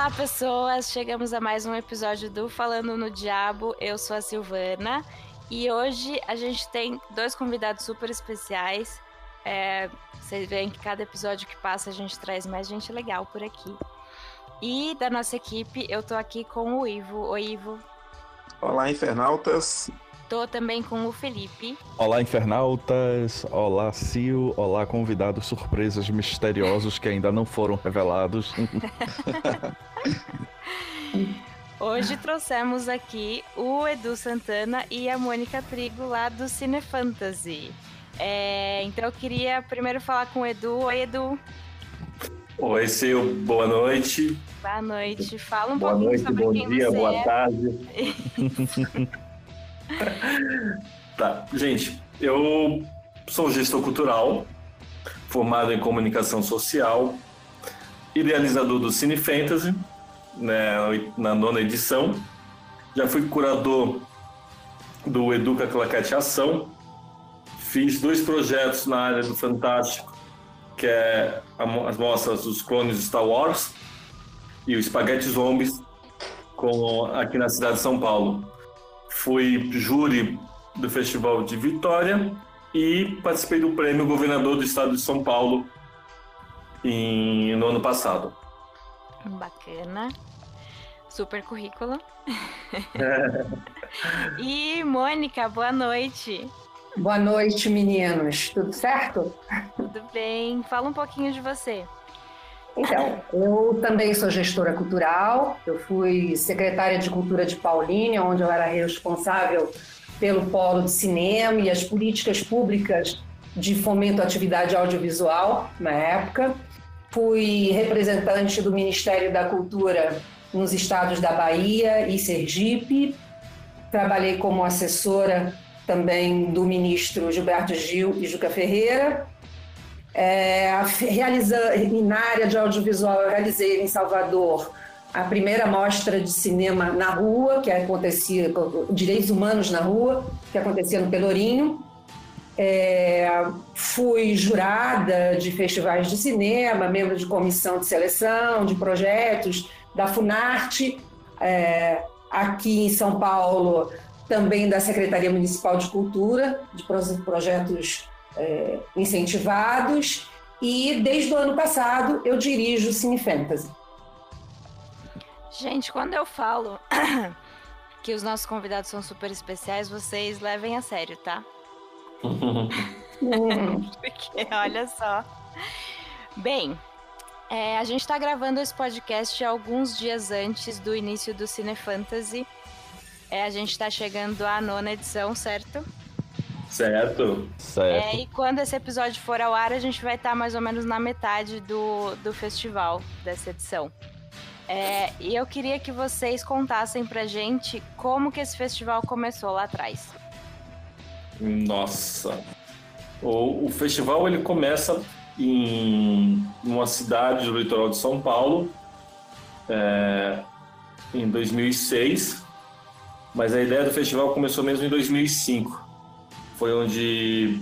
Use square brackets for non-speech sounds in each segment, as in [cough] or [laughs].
Olá, pessoas! Chegamos a mais um episódio do Falando no Diabo. Eu sou a Silvana e hoje a gente tem dois convidados super especiais. É, vocês veem que cada episódio que passa a gente traz mais gente legal por aqui. E da nossa equipe, eu tô aqui com o Ivo. Oi, Ivo. Olá, infernautas. Tô também com o Felipe. Olá, infernautas. Olá, Sil. Olá, convidados surpresas misteriosos que ainda não foram revelados. [laughs] Hoje trouxemos aqui o Edu Santana e a Mônica Trigo lá do Cine Fantasy. É, então eu queria primeiro falar com o Edu. Oi, Edu. Oi, Sil. Boa noite. Boa noite. Fala um boa pouquinho noite, sobre bom quem dia, você boa é. tarde. [laughs] [laughs] [laughs] tá, gente, eu sou gestor cultural, formado em comunicação social, idealizador do Cine Fantasy, né, na nona edição. Já fui curador do Educa Claquete Ação. Fiz dois projetos na área do Fantástico, que é as mostras dos clones de Star Wars e o Spaghetti Zombies com, aqui na cidade de São Paulo. Fui júri do Festival de Vitória e participei do prêmio Governador do Estado de São Paulo em, no ano passado. Bacana. Super currículo. [laughs] e Mônica, boa noite. Boa noite, meninos. Tudo certo? Tudo bem? Fala um pouquinho de você. Então, eu também sou gestora cultural. Eu fui secretária de Cultura de Paulínia, onde eu era responsável pelo polo de cinema e as políticas públicas de fomento à atividade audiovisual na época. Fui representante do Ministério da Cultura nos estados da Bahia e Sergipe. Trabalhei como assessora também do ministro Gilberto Gil e Juca Ferreira. É, realiza, na área de audiovisual, eu realizei em Salvador a primeira mostra de cinema na rua, que acontecia, Direitos Humanos na Rua, que acontecia no Pelourinho. É, fui jurada de festivais de cinema, membro de comissão de seleção, de projetos da Funarte, é, aqui em São Paulo, também da Secretaria Municipal de Cultura, de projetos é, incentivados, e desde o ano passado eu dirijo o Cine Fantasy. Gente, quando eu falo [coughs] que os nossos convidados são super especiais, vocês levem a sério, tá? [laughs] [laughs] Porque olha só. Bem, é, a gente tá gravando esse podcast alguns dias antes do início do Cine Fantasy. É, a gente tá chegando à nona edição, certo? Certo. Certo. É, e quando esse episódio for ao ar, a gente vai estar mais ou menos na metade do, do festival dessa edição. É, e eu queria que vocês contassem pra gente como que esse festival começou lá atrás. Nossa. O, o festival ele começa em uma cidade do litoral de São Paulo é, em 2006, mas a ideia do festival começou mesmo em 2005. Foi onde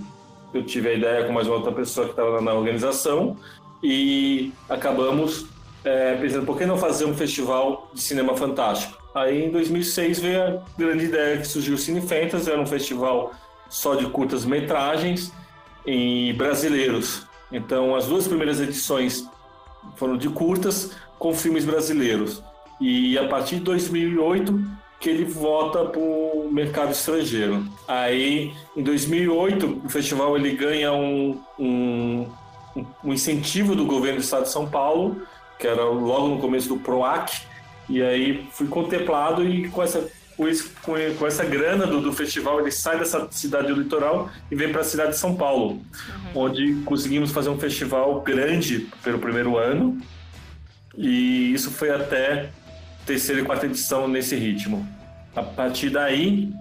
eu tive a ideia com mais uma outra pessoa que estava na organização e acabamos é, pensando por que não fazer um festival de cinema fantástico. Aí em 2006 veio a grande ideia que surgiu o Cine Fantasy, era um festival só de curtas metragens e brasileiros. Então as duas primeiras edições foram de curtas com filmes brasileiros. E a partir de 2008 que ele volta para o mercado estrangeiro. Aí, em 2008, o festival ele ganha um, um, um incentivo do governo do estado de São Paulo, que era logo no começo do PROAC, e aí fui contemplado e com essa, com, com essa grana do, do, festival ele sai dessa cidade do litoral e vem para a cidade de São Paulo, uhum. onde conseguimos fazer um festival grande pelo primeiro ano, e isso foi até terceira e quarta edição nesse ritmo. A partir daí,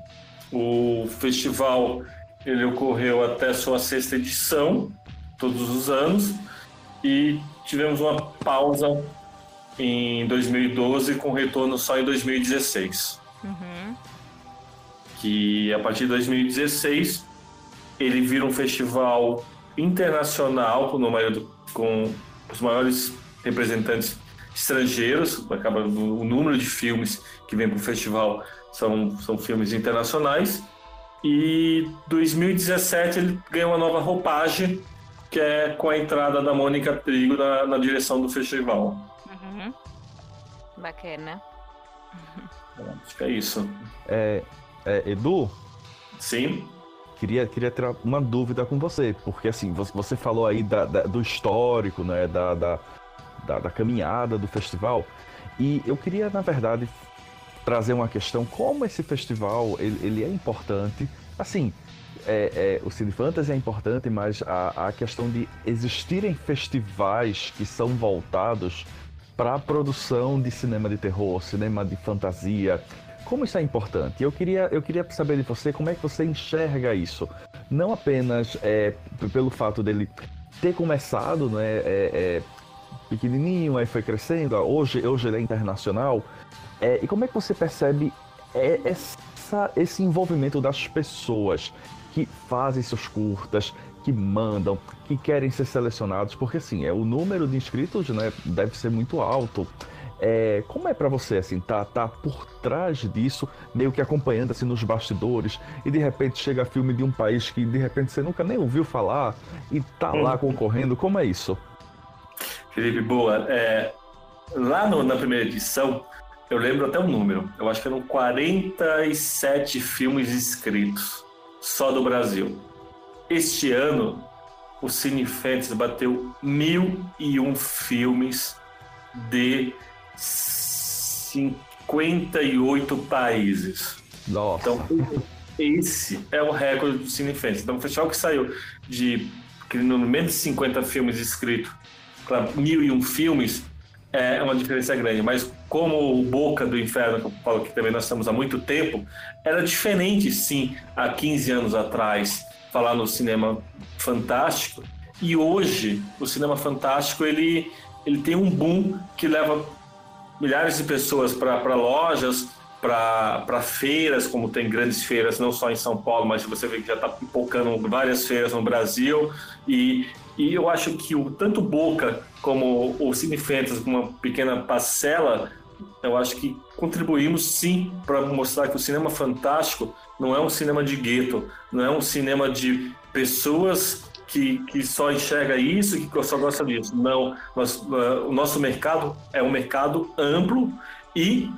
o festival ele ocorreu até sua sexta edição, todos os anos, e tivemos uma pausa em 2012 com retorno só em 2016. Uhum. Que a partir de 2016 ele vira um festival internacional com, com os maiores representantes estrangeiros, acaba o número de filmes que vem para o festival são, são filmes internacionais. E 2017 ele ganhou uma nova roupagem, que é com a entrada da Mônica Trigo na, na direção do festival. Uhum. Bacana. Acho que é isso. É, é, Edu? Sim. Queria, queria ter uma dúvida com você, porque assim, você falou aí da, da, do histórico, né, da, da, da, da caminhada do festival, e eu queria, na verdade, trazer uma questão como esse festival ele, ele é importante. Assim, é, é, o Cine Fantasy é importante, mas a, a questão de existirem festivais que são voltados para a produção de cinema de terror, cinema de fantasia, como isso é importante? Eu queria, eu queria saber de você como é que você enxerga isso. Não apenas é, pelo fato dele ter começado né, é, é, pequenininho, aí foi crescendo, hoje, hoje ele é internacional. É, e como é que você percebe é, essa, esse envolvimento das pessoas que fazem seus curtas, que mandam, que querem ser selecionados? Porque assim, é, o número de inscritos né, deve ser muito alto. É, como é para você, assim, tá, tá por trás disso, meio que acompanhando, assim, nos bastidores, e de repente chega filme de um país que de repente você nunca nem ouviu falar e tá lá uhum. concorrendo, como é isso? Felipe, boa. É, lá no, na primeira edição, eu lembro até o número, eu acho que eram 47 filmes inscritos, só do Brasil. Este ano, o Cine Fantasy bateu mil e um filmes de 58 países. Nossa. Então, esse é o recorde do Cine Fantasy. Então, um festival que saiu de no menos de 50 filmes escritos para mil e um filmes é uma diferença grande. Mas como o Boca do Inferno, que eu falo que também nós estamos há muito tempo, era diferente, sim, há 15 anos atrás, falar no cinema fantástico. E hoje, o cinema fantástico, ele, ele tem um boom que leva milhares de pessoas para lojas, para feiras, como tem grandes feiras, não só em São Paulo, mas você vê que já está pipocando várias feiras no Brasil. E, e eu acho que o, tanto Boca como o Cine Fantasy, uma pequena parcela, eu acho que contribuímos sim para mostrar que o cinema fantástico não é um cinema de gueto, não é um cinema de pessoas que, que só enxerga isso que só gosta disso. Não, nós, uh, o nosso mercado é um mercado amplo e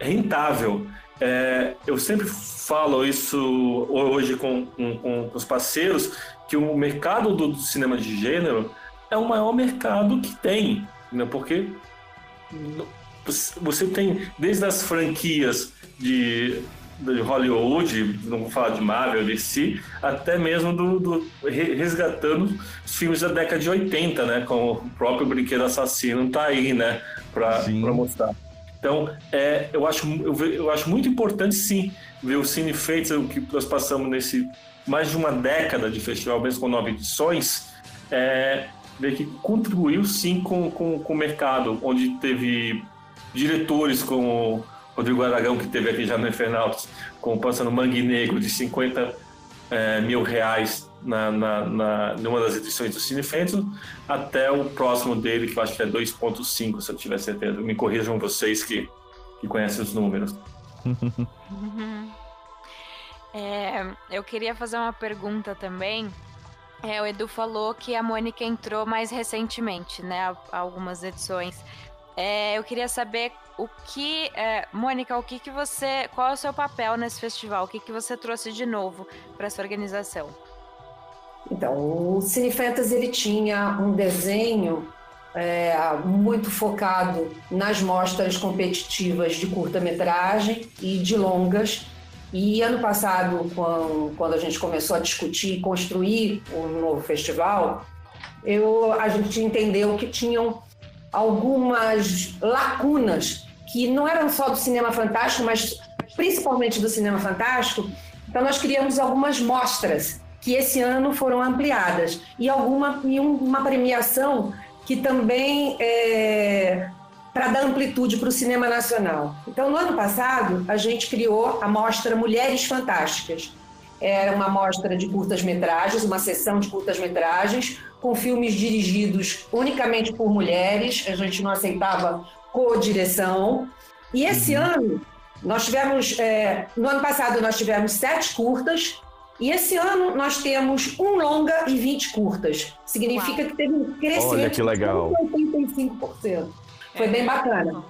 rentável. É, eu sempre falo isso hoje com, com, com, os parceiros, que o mercado do, cinema de gênero é o maior mercado que tem, né? porque você tem desde as franquias de de Hollywood, não vou falar de Marvel, si, até mesmo do, do, resgatando os filmes da década de 80, né? Com o próprio Brinquedo Assassino tá aí, né? Para mostrar. Então, é, eu, acho, eu, eu, acho muito importante, sim, ver o Cine Feitos, o que nós passamos nesse mais de uma década de festival, mesmo com nove edições, é, ver que contribuiu, sim, com, com, com o mercado, onde teve diretores como Rodrigo Aragão, que teve aqui já no Infernautas, com o Pança no Mangue Negro, de 50 é, mil reais na, na, na, numa das edições do Cine Fento, até o próximo dele, que eu acho que é 2.5, se eu tiver certeza. Me corrijam vocês que, que conhecem os números. [laughs] É, eu queria fazer uma pergunta também. É, o Edu falou que a Mônica entrou mais recentemente, né? Algumas edições. É, eu queria saber o que, é, Mônica, o que que você, qual é o seu papel nesse festival? O que que você trouxe de novo para essa organização? Então, o Cine Fantasy ele tinha um desenho é, muito focado nas mostras competitivas de curta-metragem e de longas. E ano passado, quando, a gente começou a discutir e construir o um novo festival, eu, a gente entendeu que tinham algumas lacunas que não eram só do cinema fantástico, mas principalmente do cinema fantástico. Então nós criamos algumas mostras que esse ano foram ampliadas e alguma e uma premiação que também é, para dar amplitude para o cinema nacional. Então no ano passado a gente criou a mostra Mulheres Fantásticas era uma mostra de curtas-metragens, uma sessão de curtas-metragens, com filmes dirigidos unicamente por mulheres, a gente não aceitava co-direção. E esse uhum. ano, nós tivemos, é, no ano passado, nós tivemos sete curtas, e esse ano nós temos um longa e 20 curtas. Significa Uau. que teve um crescimento Olha que legal. de 85%. Foi é. bem bacana.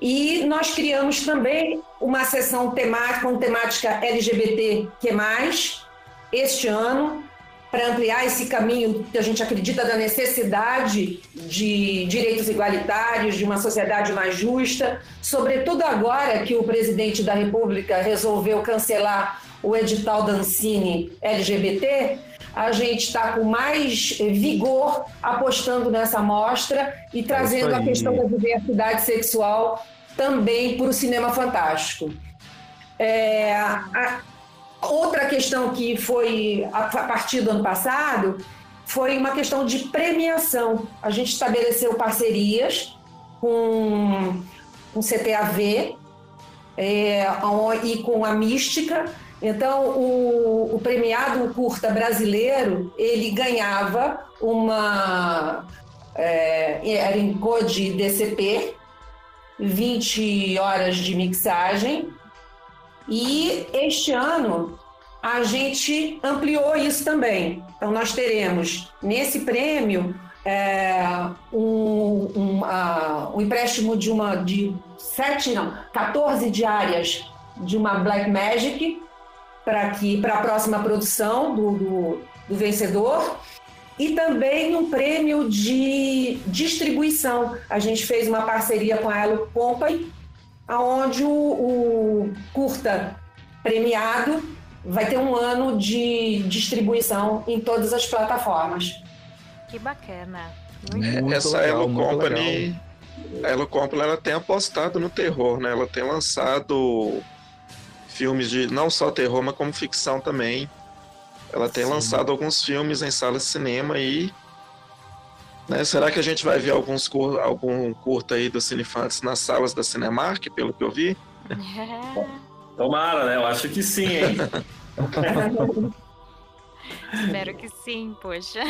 E nós criamos também uma sessão temática, com temática LGBT que mais este ano, para ampliar esse caminho que a gente acredita da necessidade de direitos igualitários, de uma sociedade mais justa, sobretudo agora que o presidente da República resolveu cancelar o edital da Ancine LGBT, a gente está com mais vigor apostando nessa mostra e trazendo a questão da diversidade sexual também para o cinema fantástico. É, a, outra questão que foi a, a partir do ano passado foi uma questão de premiação. A gente estabeleceu parcerias com o CTAV é, e com a Mística então, o, o premiado curta brasileiro, ele ganhava uma... É, era em code DCP, 20 horas de mixagem. E este ano a gente ampliou isso também. Então, nós teremos nesse prêmio é, um, um, uh, um, empréstimo de uma de sete, não, 14 diárias de uma Black Magic para que para a próxima produção do, do, do, vencedor e também um prêmio de distribuição. A gente fez uma parceria com a Elo Company, aonde o, o curta premiado vai ter um ano de distribuição em todas as plataformas. Que bacana. Muito Essa legal, Elo Company, a Elo Company, ela tem apostado no terror, né? Ela tem lançado filmes de não só terror, mas como ficção também. Ela tem Sim. lançado alguns filmes em salas de cinema e. Né, será que a gente vai ver alguns cur, algum curta aí do Cinefantes nas salas da Cinemark, pelo que eu vi? [laughs] Tomara, né? Eu acho que sim, hein? [laughs] [laughs] Espero que sim, poxa.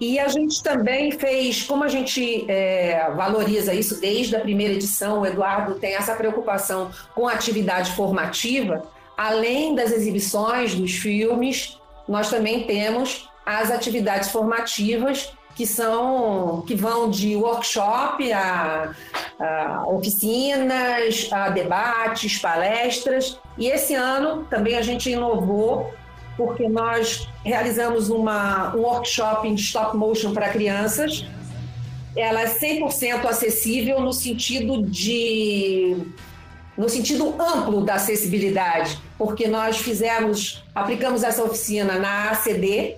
E a gente também fez, como a gente é, valoriza isso desde a primeira edição, o Eduardo tem essa preocupação com a atividade formativa, além das exibições dos filmes, nós também temos as atividades formativas que são que vão de workshop a, a, oficinas, a debates, palestras. E esse ano também a gente inovou porque nós realizamos uma, um workshop de stop motion para crianças. Ela é 100% acessível no sentido de no sentido amplo da acessibilidade, porque nós fizemos, aplicamos essa oficina na ACD,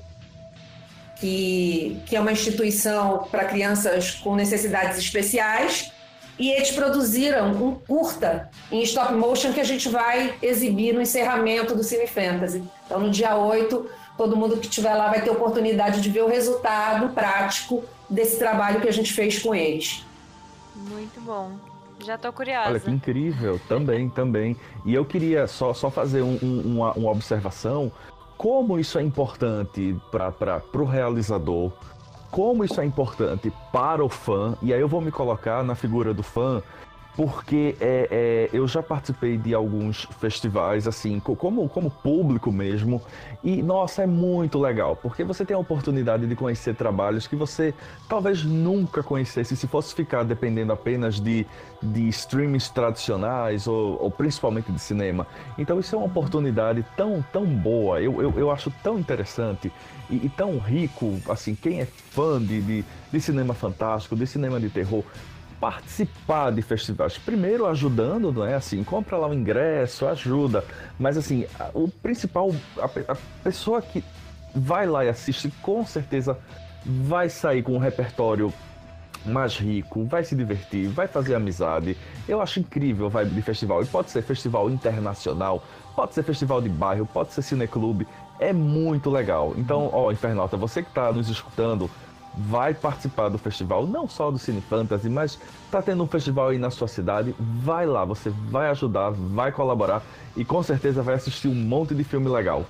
que, que é uma instituição para crianças com necessidades especiais, e eles produziram um curta em stop motion que a gente vai exibir no encerramento do Cine Fantasy. Então, no dia 8, todo mundo que estiver lá vai ter oportunidade de ver o resultado prático desse trabalho que a gente fez com eles. Muito bom. Já estou curiosa. Olha que incrível, também, também. E eu queria só, só fazer um, um, uma, uma observação. Como isso é importante para o realizador, como isso é importante para o fã, e aí eu vou me colocar na figura do fã, porque é, é, eu já participei de alguns festivais, assim, como, como público mesmo, e nossa, é muito legal, porque você tem a oportunidade de conhecer trabalhos que você talvez nunca conhecesse se fosse ficar dependendo apenas de, de streamings tradicionais ou, ou principalmente de cinema. Então, isso é uma oportunidade tão, tão boa, eu, eu, eu acho tão interessante e, e, tão rico, assim, quem é fã de, de, de cinema fantástico, de cinema de terror, participar de festivais. Primeiro ajudando, não é assim, compra lá o ingresso, ajuda. Mas assim, o principal, a, a, pessoa que vai lá e assiste, com certeza vai sair com um repertório mais rico, vai se divertir, vai fazer amizade. Eu acho incrível a vibe de festival. E pode ser festival internacional, pode ser festival de bairro, pode ser cineclube. É muito legal. Então, ó, Infernalta, você que está nos escutando, vai participar do festival, não só do Cine Fantasy, mas tá tendo um festival aí na sua cidade, vai lá, você vai ajudar, vai colaborar e com certeza vai assistir um monte de filme legal.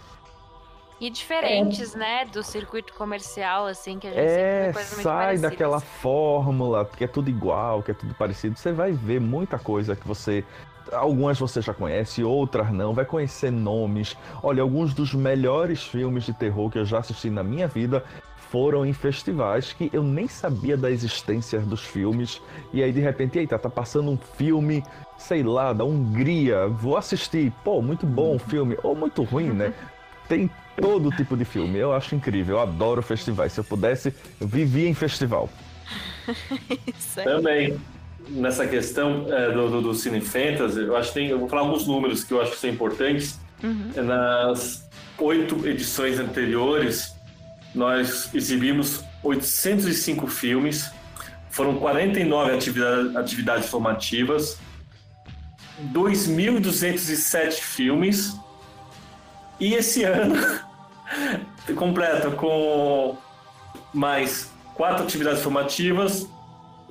E diferentes, é. né, do circuito comercial, assim, que a gente é, sai daquela fórmula que é tudo igual, que é tudo parecido. Você vai ver muita coisa que você Algumas você já conhece, outras não. Vai conhecer nomes. Olha, alguns dos melhores filmes de terror que eu já assisti na minha vida foram em festivais que eu nem sabia da existência dos filmes. E aí, de repente, eita, tá passando um filme, sei lá, da Hungria. Vou assistir. Pô, muito bom o filme. Ou muito ruim, né? Tem todo tipo de filme. Eu acho incrível. Eu adoro festivais. Se eu pudesse, eu vivia em festival. [laughs] Também nessa questão é, do, do, do, Cine Fantasy, eu acho que tem, eu vou falar alguns números que eu acho que são importantes. Uhum. Nas oito edições anteriores, nós exibimos 805 filmes, foram 49 atividade, atividades formativas, 2.207 filmes, e esse [laughs] ano completa com mais quatro atividades formativas,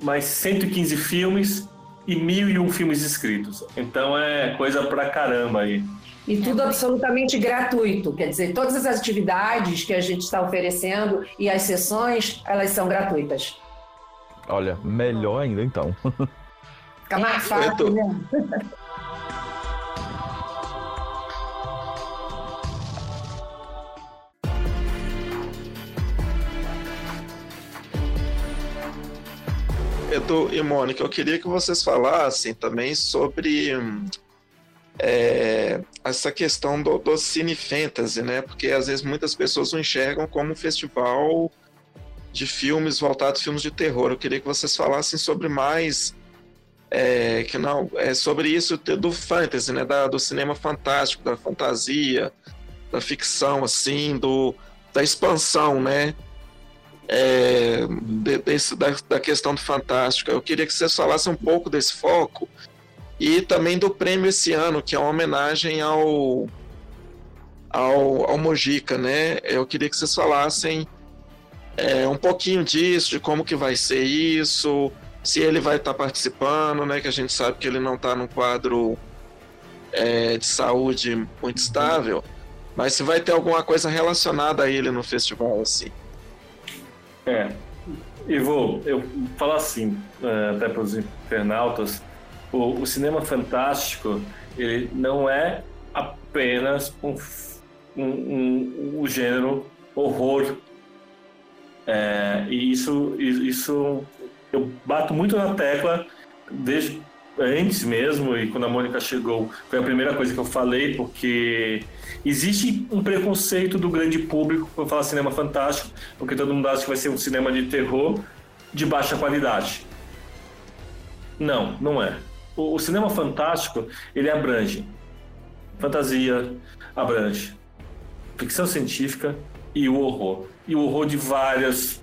mais 115 filmes e 1.001 filmes escritos. Então é coisa pra caramba aí. E tudo absolutamente gratuito, quer dizer, todas as atividades que a gente está oferecendo e as sessões, elas são gratuitas. Olha, melhor ainda então. [laughs] Fica mais fácil, né? Edu e Mônica, eu queria que vocês falassem também sobre é, essa questão do, do Cine Fantasy, né? Porque às vezes muitas pessoas o enxergam como um festival de filmes voltados a filmes de terror. Eu queria que vocês falassem sobre mais é, que não é sobre isso do fantasy, né? Da, do cinema fantástico, da fantasia, da ficção, assim, do da expansão, né? é, de, desse, da, da, questão do Fantástico. Eu queria que vocês falassem um pouco desse foco e também do prêmio esse ano, que é uma homenagem ao, ao, ao Mojica, né? Eu queria que vocês falassem é, um pouquinho disso, de como que vai ser isso, se ele vai estar participando, né? Que a gente sabe que ele não está num quadro é, de saúde muito estável, mas se vai ter alguma coisa relacionada a ele no festival, assim. É. Vou eu falar assim, é, até para os internautas, o, o, cinema fantástico ele não é apenas um, um, um, um gênero horror. É, e isso, isso eu bato muito na tecla desde antes mesmo, e quando a Mônica chegou, foi a primeira coisa que eu falei, porque existe um preconceito do grande público quando fala cinema fantástico, porque todo mundo acha que vai ser um cinema de terror de baixa qualidade. Não, não é. O, o cinema fantástico, ele abrange fantasia, abrange ficção científica e o horror. E o horror de várias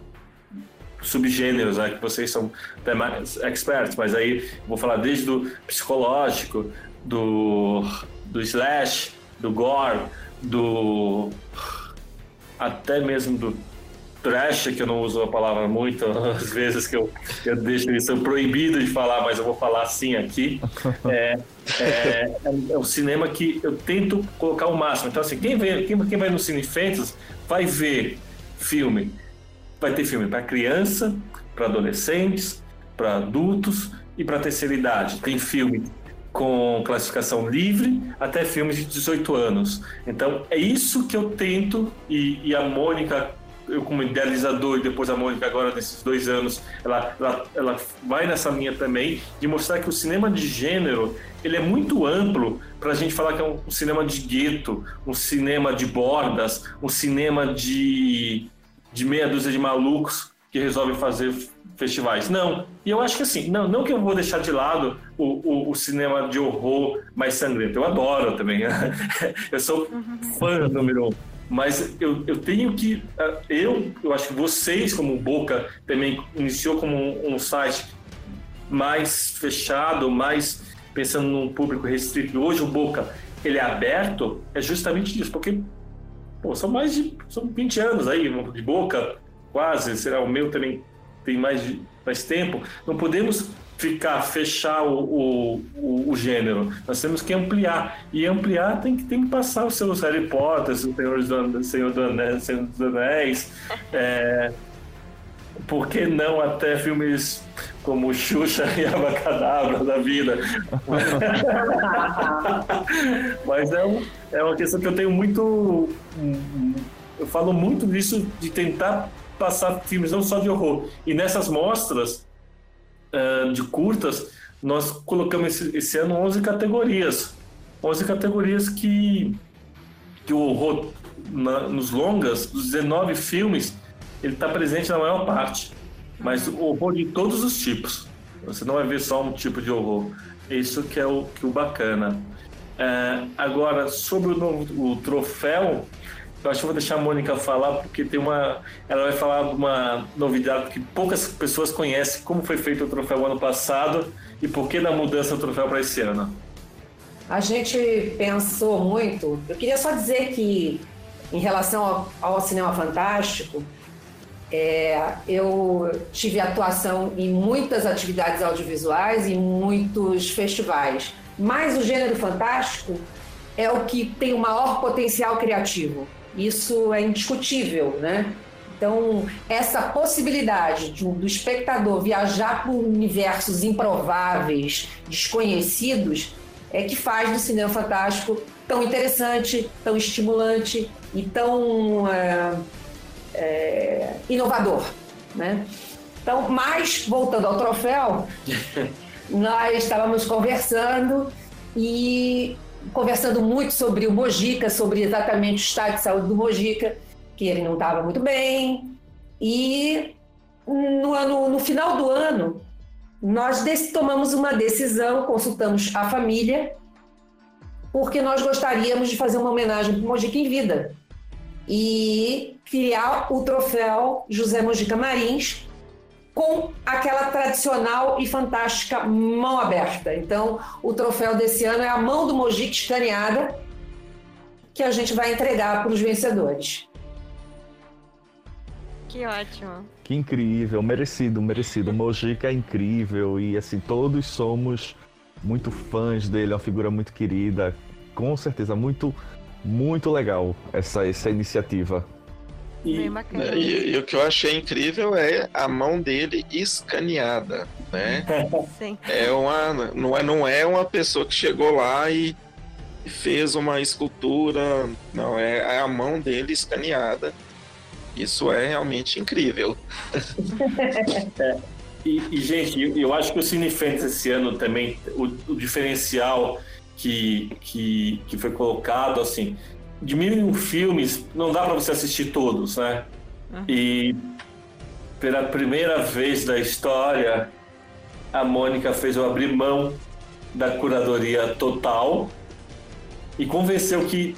subgêneros, né, que vocês são até mais experts, mas aí vou falar desde do psicológico, do, do slash, do gore, do até mesmo do trash, que eu não uso a palavra muito, às vezes que eu, eu deixo isso proibido de falar, mas eu vou falar assim aqui. [laughs] É, é, é, um cinema que eu tento colocar o máximo. Então, assim, quem, vê, quem, quem vai no Cine Fantasy vai ver filme Vai ter filme para criança, para adolescentes, para adultos e para terceira idade. Tem filme com classificação livre até filmes de 18 anos. Então é isso que eu tento e, e a Mônica eu como idealizador e depois a Mônica agora nesses dois anos ela, ela, ela vai nessa linha também de mostrar que o cinema de gênero ele é muito amplo para a gente falar que é um, um cinema de gueto, um cinema de bordas, um cinema de de meia dúzia de malucos que resolvem fazer festivais. Não. E eu acho que assim, não, não que eu vou deixar de lado o, o, o cinema de horror mais sangrento. Eu adoro também. [laughs] eu sou fã número um. Mas eu, eu tenho que. Eh, eu, eu acho que vocês, como Boca, também iniciou como um, um site mais fechado, mais pensando num público restrito. Hoje o Boca ele é aberto, é justamente isso, porque Pô, são mais de são 20 anos aí de boca, quase, será o meu também tem mais, mais tempo. Não podemos ficar, fechar o, o, o, gênero. Nós temos que ampliar. E ampliar tem que, tem que passar os seus Harry Potter, o Senhor, do, Senhor, do Anéis, Senhor dos Anéis. É, por que não até filmes como Xuxa [laughs] e Abacadabra da vida? [laughs] Mas é, um, é uma questão que eu tenho muito. Eu falo muito disso, de tentar passar filmes não só de horror. E nessas mostras uh, de curtas, nós colocamos esse, esse, ano 11 categorias. 11 categorias que, que o horror na, nos longas, dos 19 filmes, ele está presente na maior parte. Mas o horror de todos os tipos. Você não vai ver só um tipo de horror. Isso que é o, que é o bacana. Uh, agora, sobre o, o troféu, eu acho que vou deixar a Mônica falar, porque tem uma. Ela vai falar de uma novidade que poucas pessoas conhecem, como foi feito o troféu ano passado e por que da mudança do troféu para esse ano. A gente pensou muito. Eu queria só dizer que, em relação ao, ao cinema fantástico, é, eu tive atuação em muitas atividades audiovisuais e muitos festivais. Mas o gênero fantástico é o que tem o maior potencial criativo. Isso é indiscutível, né? Então, essa possibilidade de, do espectador viajar por universos improváveis, desconhecidos, é que faz do cinema fantástico tão interessante, tão estimulante e tão é, é, inovador. Né? Então, mas, voltando ao troféu, [laughs] nós estávamos conversando e conversando muito sobre o Mojica, sobre exatamente o estado de saúde do Mojica, que ele não estava muito bem. E no, ano, no final do ano, nós tomamos uma decisão, consultamos a família, porque nós gostaríamos de fazer uma homenagem para o Mojica em vida e criar o troféu José Mojica Marins, com aquela tradicional e fantástica mão aberta. Então, o troféu desse ano é a mão do Mojica escaneada, que a gente vai entregar para os vencedores. Que ótimo. Que incrível, merecido, merecido. O Mojica é incrível e assim, todos somos muito fãs dele, é uma figura muito querida. Com certeza, muito, muito legal essa, essa iniciativa. E, né, e, e, o que eu achei incrível é a mão dele escaneada, né? [laughs] Sim. É uma, não, é, não é uma pessoa que chegou lá e fez uma escultura, não, é, é a mão dele escaneada. Isso é realmente incrível. é. [laughs] E, e, gente, eu acho que o Cine Fantasy esse ano também, o, o diferencial que, que, que foi colocado, assim, de mil e um filmes, não dá para você assistir todos, né? Uhum. E pela primeira vez da história, a Mônica fez eu abrir mão da curadoria total e convenceu que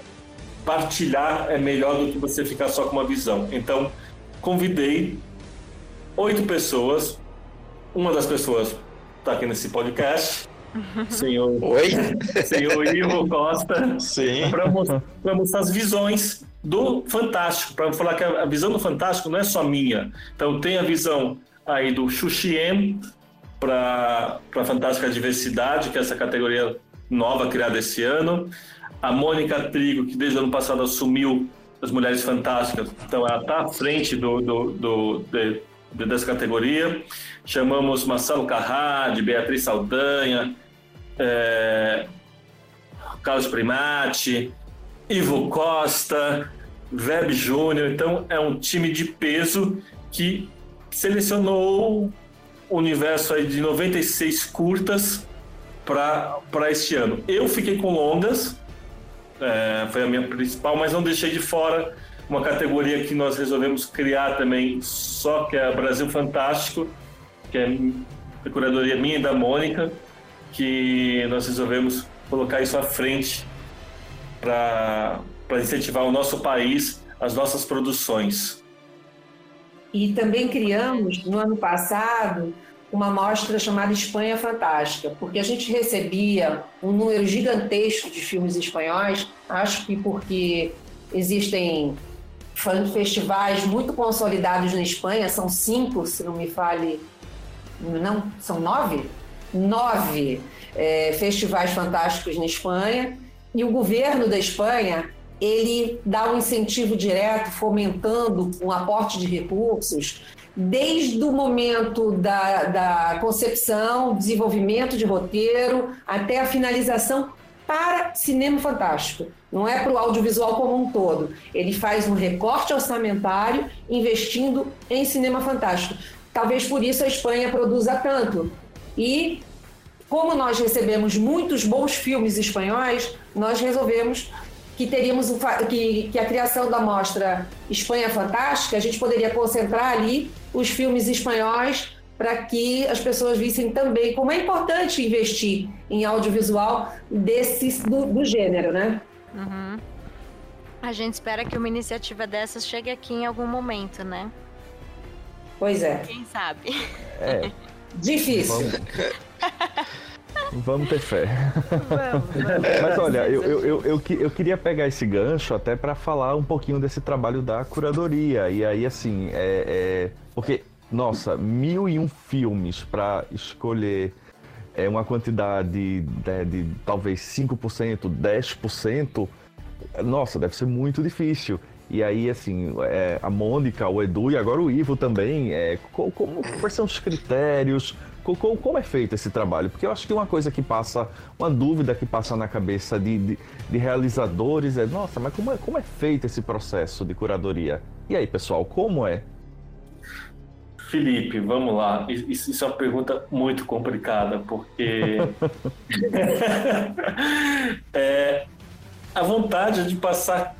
partilhar é melhor do que você ficar só com uma visão. Então, convidei oito pessoas, uma das pessoas está aqui nesse podcast, senhor, Oi? [laughs] senhor Ivo Costa, Sim. para mostrar, as visões do Fantástico, para falar que a visão do Fantástico não é só minha. Então tem a visão aí do Xuxiem para a Fantástica Diversidade, que é essa categoria nova criada esse ano. A Mônica Trigo, que desde o ano passado assumiu as Mulheres Fantásticas, então ela está à frente do, do, do de, dessa categoria. Chamamos Marcelo Carrade, Beatriz Saldanha, é, Carlos Primati, Ivo Costa, Web Júnior. Então, é um time de peso que selecionou o universo aí de 96 curtas para este ano. Eu fiquei com longas, é, foi a minha principal, mas não deixei de fora uma categoria que nós resolvemos criar também, só que é Brasil Fantástico, que é a curadoria minha e da Mônica, que nós resolvemos colocar isso à frente para incentivar o nosso país, as nossas produções. E também criamos, no ano passado, uma mostra chamada Espanha Fantástica, porque a gente recebia um número gigantesco de filmes espanhóis, acho que porque existem festivais muito consolidados na Espanha, são cinco, se não me fale, não, são nove? Nove é, festivais fantásticos na Espanha, e o governo da Espanha ele dá um incentivo direto, fomentando um aporte de recursos, desde o momento da, da concepção, desenvolvimento de roteiro, até a finalização para cinema fantástico. Não é para o audiovisual como um todo. Ele faz um recorte orçamentário investindo em cinema fantástico. Talvez por isso a Espanha produza tanto. E como nós recebemos muitos bons filmes espanhóis, nós resolvemos que teríamos que, que a criação da mostra Espanha Fantástica, a gente poderia concentrar ali os filmes espanhóis para que as pessoas vissem também como é importante investir em audiovisual desse, do, do gênero, né? Uhum. A gente espera que uma iniciativa dessas chegue aqui em algum momento, né? Pois é. Quem sabe? É. [laughs] Difícil. Vamos ter fé. Vamos, Mas olha, eu, eu, eu, eu, eu queria pegar esse gancho até para falar um pouquinho desse trabalho da curadoria. E aí, assim, é, é... porque, nossa, mil e um filmes para escolher é, uma quantidade de, de, de talvez 5%, 10%, nossa, deve ser muito difícil. E aí, assim, é, a Mônica, o Edu e agora o Ivo também, é, como, quais são os critérios? Como, como, é feito esse trabalho? Porque eu acho que uma coisa que passa, uma dúvida que passa na cabeça de, de, de realizadores é, nossa, mas como é, como é feito esse processo de curadoria? E aí, pessoal, como é? Felipe, vamos lá. Isso, isso é uma pergunta muito complicada, porque [laughs] [laughs] é, a vontade de passar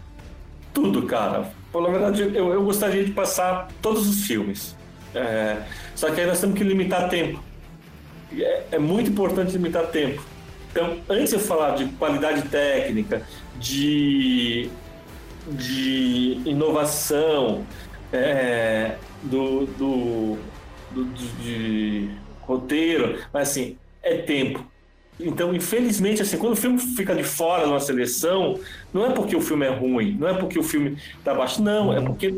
tudo, cara. Pela verdade, eu, eu gostaria de passar todos os filmes. É, só que aí nós temos que limitar tempo. É, é, muito importante limitar tempo. Então, antes de eu falar de qualidade técnica, de, de inovação, é, do, do, do de roteiro, mas assim, é tempo. Então, infelizmente, assim, quando o filme fica de fora de uma seleção, não é porque o filme é ruim, não é porque o filme está baixo, não, é porque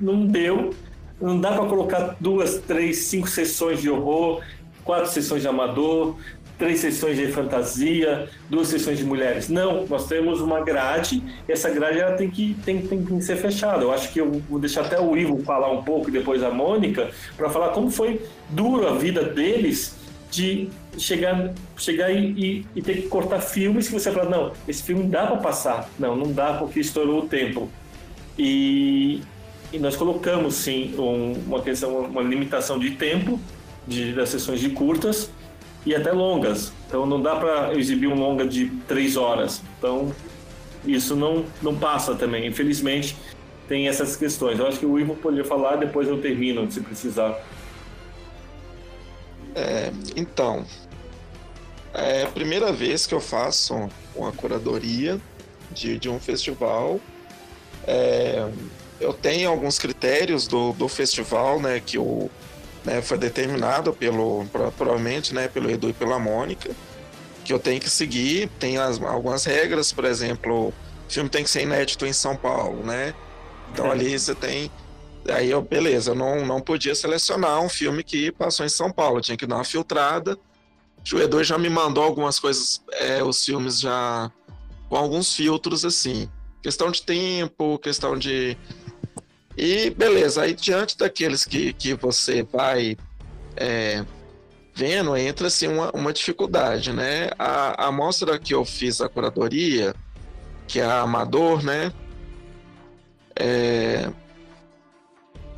não deu, não dá para colocar duas, três, cinco sessões de horror, quatro sessões de amador, três sessões de fantasia, duas sessões de mulheres. Não, nós temos uma grade e essa grade ela tem, que, tem, tem que ser fechada. Eu acho que eu vou deixar até o Ivo falar um pouco e depois a Mônica para falar como foi duro a vida deles de chegar, chegar e, e, e, ter que cortar filmes que você fala, não, esse filme dá para passar. Não, não dá porque estourou o tempo. E, e nós colocamos, sim, um, uma questão, uma limitação de tempo de, das sessões de curtas e até longas. Então não dá para exibir um longa de três horas. Então isso não, não passa também. Infelizmente tem essas questões. Eu acho que o Ivo poderia falar, depois eu termino, se precisar. É, então, é a primeira vez que eu faço uma curadoria de, de um festival. É, eu tenho alguns critérios do, do festival, né, que o, né, foi determinado pelo, provavelmente, né, pelo Edu e pela Mônica, que eu tenho que seguir. Tem as, algumas regras, por exemplo, o filme tem que ser inédito em São Paulo, né? Então é. ali você tem Aí eu, beleza, eu não, não podia selecionar um filme que passou em São Paulo, tinha que dar uma filtrada. O Edu já me mandou algumas coisas, é, os filmes já com alguns filtros assim. Questão de tempo, questão de. E beleza, aí diante daqueles que, que você vai é, vendo, entra assim uma, uma dificuldade, né? A, a mostra que eu fiz a curadoria, que é a Amador, né? É,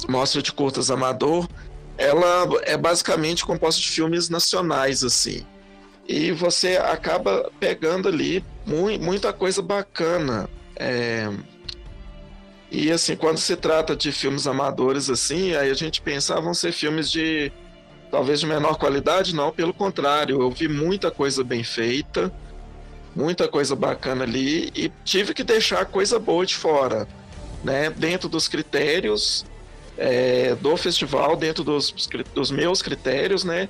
mostra de curtas amador, ela é basicamente composta de filmes nacionais, assim. E você acaba pegando ali mu muita coisa bacana. É... E assim, quando se trata de filmes amadores, assim, aí a gente pensa, ah, vão ser filmes de talvez de menor qualidade, não, pelo contrário, eu vi muita coisa bem feita, muita coisa bacana ali e tive que deixar coisa boa de fora, né? Dentro dos critérios é, do festival dentro dos, dos meus critérios, né?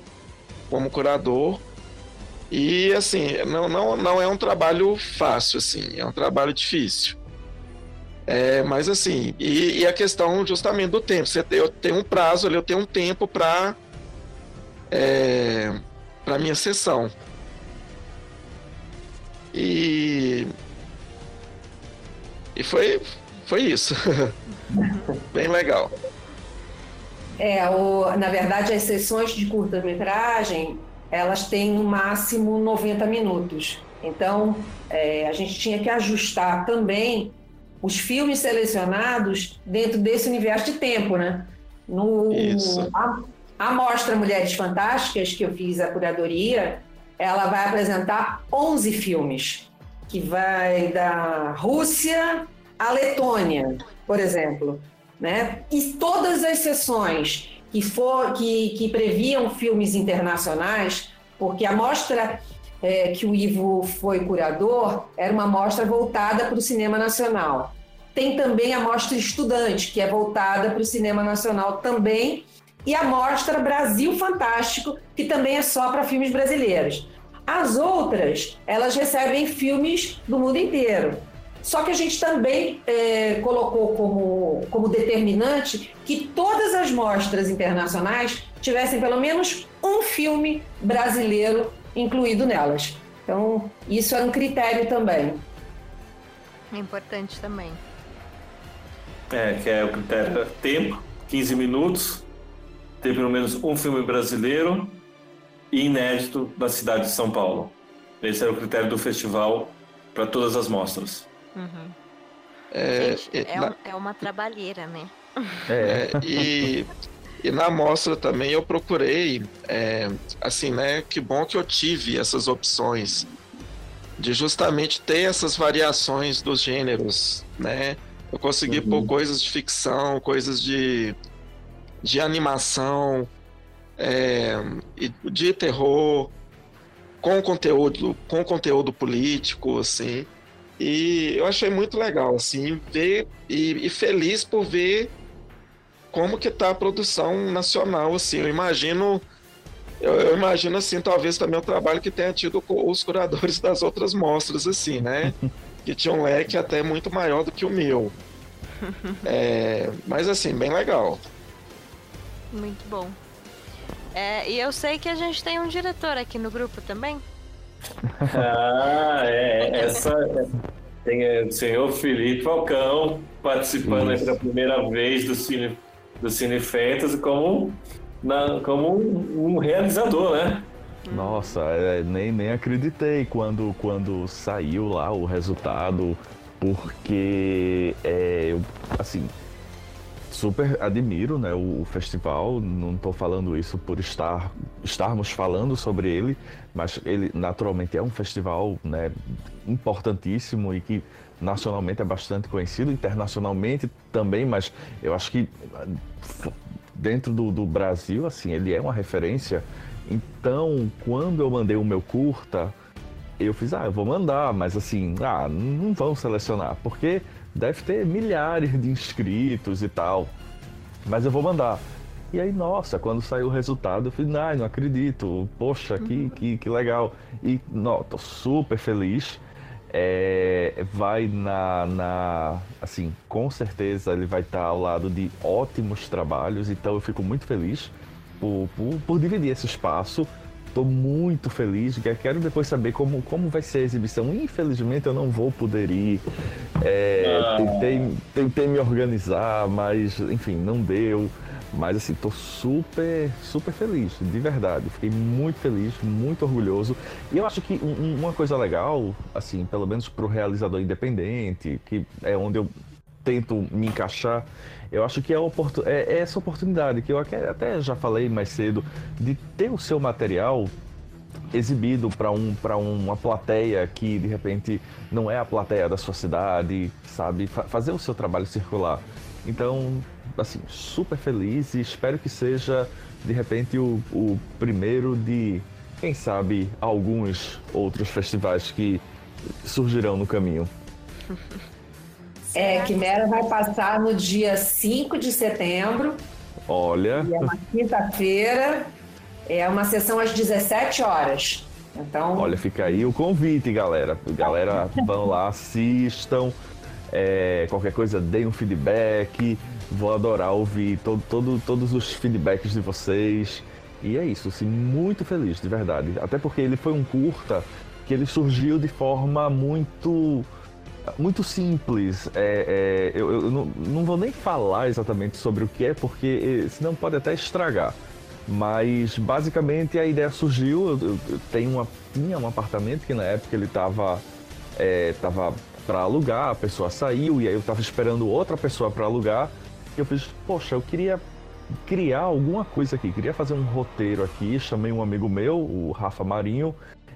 Como curador. E assim, não, não, não é um trabalho fácil, assim, é um trabalho difícil. É, mas assim, e, e, a questão justamente do tempo. Você tem, eu tenho um prazo ali, eu tenho um tempo para é, para minha sessão. E e foi foi isso. [laughs] Bem legal. É, o, na verdade, as sessões de curta-metragem elas têm no máximo 90 minutos. Então, é, a gente tinha que ajustar também os filmes selecionados dentro desse universo de tempo, né? No, Isso. A, a Mostra Mulheres Fantásticas, que eu fiz a curadoria, ela vai apresentar 11 filmes, que vai da Rússia à Letônia, por exemplo. Né? E todas as sessões que, for, que, que previam filmes internacionais, porque a mostra é, que o Ivo foi curador era uma mostra voltada para o cinema nacional. Tem também a mostra estudante, que é voltada para o cinema nacional também, e a mostra Brasil Fantástico, que também é só para filmes brasileiros. As outras, elas recebem filmes do mundo inteiro. Só que a gente também é, colocou como, como determinante que todas as mostras internacionais tivessem pelo menos um filme brasileiro incluído nelas. Então, isso era um critério também. É importante também. É, que é o critério tempo, 15 minutos, ter pelo menos um filme brasileiro e inédito da cidade de São Paulo. Esse era o critério do festival para todas as mostras. Uhum. É, Gente, é, na... é, uma trabalheira, né? É, [laughs] e, e na mostra também eu procurei, é, assim, né? Que bom que eu tive essas opções de justamente ter essas variações dos gêneros, né? Eu consegui uhum. pôr coisas de ficção, coisas de, de animação, é, de terror, com conteúdo, com conteúdo político, assim. E eu achei muito legal, assim, ver e, e feliz por ver como que tá a produção nacional, assim. Eu imagino, eu, imagino assim, talvez também o trabalho que tenha tido os curadores [laughs] das outras mostras, assim, né? [laughs] que tinha um leque até muito maior do que o meu. É, mas assim, bem legal. Muito bom. É, e eu sei que a gente tem um diretor aqui no grupo também. Ah, é. Essa tem é, o senhor Felipe Falcão participando aí pela primeira vez do Cine, do Cine Fantasy como, na, como um, um realizador, né? Nossa, é, nem, nem acreditei quando, quando saiu lá o resultado, porque é, eu, assim, super admiro né, o, o festival, não estou falando isso por estar estarmos falando sobre ele, mas ele naturalmente é um festival né, importantíssimo e que nacionalmente é bastante conhecido, internacionalmente também, mas eu acho que dentro do, do Brasil, assim, ele é uma referência. Então, quando eu mandei o meu curta, eu fiz, ah, eu vou mandar, mas assim, ah, não vão selecionar, porque deve ter milhares de inscritos e tal. Mas eu vou mandar. E aí, nossa, quando saiu o resultado, eu falei, ai, não acredito, poxa, que, uhum. que, que legal. E, não, tô super feliz. É, vai na, na, assim, com certeza ele vai estar ao lado de ótimos trabalhos, então eu fico muito feliz por, por, por dividir esse espaço Estou muito feliz. Quero depois saber como, como vai ser a exibição. Infelizmente eu não vou poder ir. É, ah. tentei, tentei me organizar, mas enfim, não deu. Mas assim, tô super, super feliz, de verdade. Fiquei muito feliz, muito orgulhoso. E eu acho que um, uma coisa legal, assim, pelo menos para o realizador independente, que é onde eu tento me encaixar, eu acho que é, é, é essa oportunidade que eu até já falei mais cedo de ter o seu material exibido para um, uma plateia que de repente não é a plateia da sua cidade, sabe? fazer o seu trabalho circular. Então, assim, super feliz e espero que seja de repente o, o primeiro de, quem sabe, alguns outros festivais que surgirão no caminho. [laughs] É, Quimera vai passar no dia 5 de setembro. Olha. é uma quinta-feira. É uma sessão às 17 horas. Então. Olha, fica aí o convite, galera. Galera, vão lá, assistam. É, qualquer coisa, deem um feedback. Vou adorar ouvir todo, todo, todos os feedbacks de vocês. E é isso, assim, muito feliz, de verdade. Até porque ele foi um curta que ele surgiu de forma muito muito simples. É, é, eu, eu não, não, vou nem falar exatamente sobre o que é, porque eh, senão pode até estragar. Mas basicamente a ideia surgiu. Eu, eu, eu tenho uma, tinha um apartamento que na época ele estava é, tava para alugar, a pessoa saiu e aí eu estava esperando outra pessoa para alugar. E eu fiz, poxa, eu queria criar alguma coisa aqui, queria fazer um roteiro aqui. Chamei um amigo meu, o Rafa Marinho,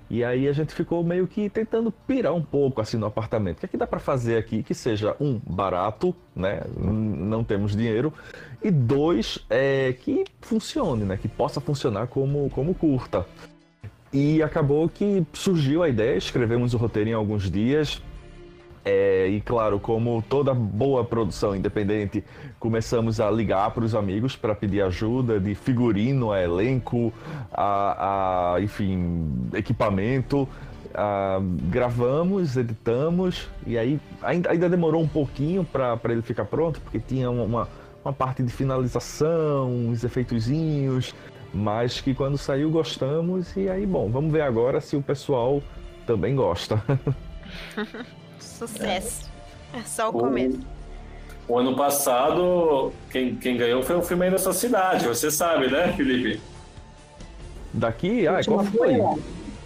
e aí a gente ficou meio que tentando pirar um pouco assim no apartamento. O que é que dá para fazer aqui que seja um barato, né? Não temos dinheiro e dois é que funcione, né? Que possa funcionar como como curta. E acabou que surgiu a ideia, escrevemos o roteiro em alguns dias, é, e claro, como toda boa produção independente, começamos a ligar para os amigos para pedir ajuda de figurino, a elenco, a, a enfim, equipamento. A, gravamos, editamos e aí ainda, ainda demorou um pouquinho para ele ficar pronto, porque tinha uma, uma parte de finalização, uns efeitozinhos, mas que quando saiu gostamos e aí, bom, vamos ver agora se o pessoal também gosta. [laughs] Sucesso. É, só o, o começo. O ano passado, quem, quem ganhou foi um filme aí da sua cidade, você sabe, né, Felipe? Daqui? Ah, qual foi?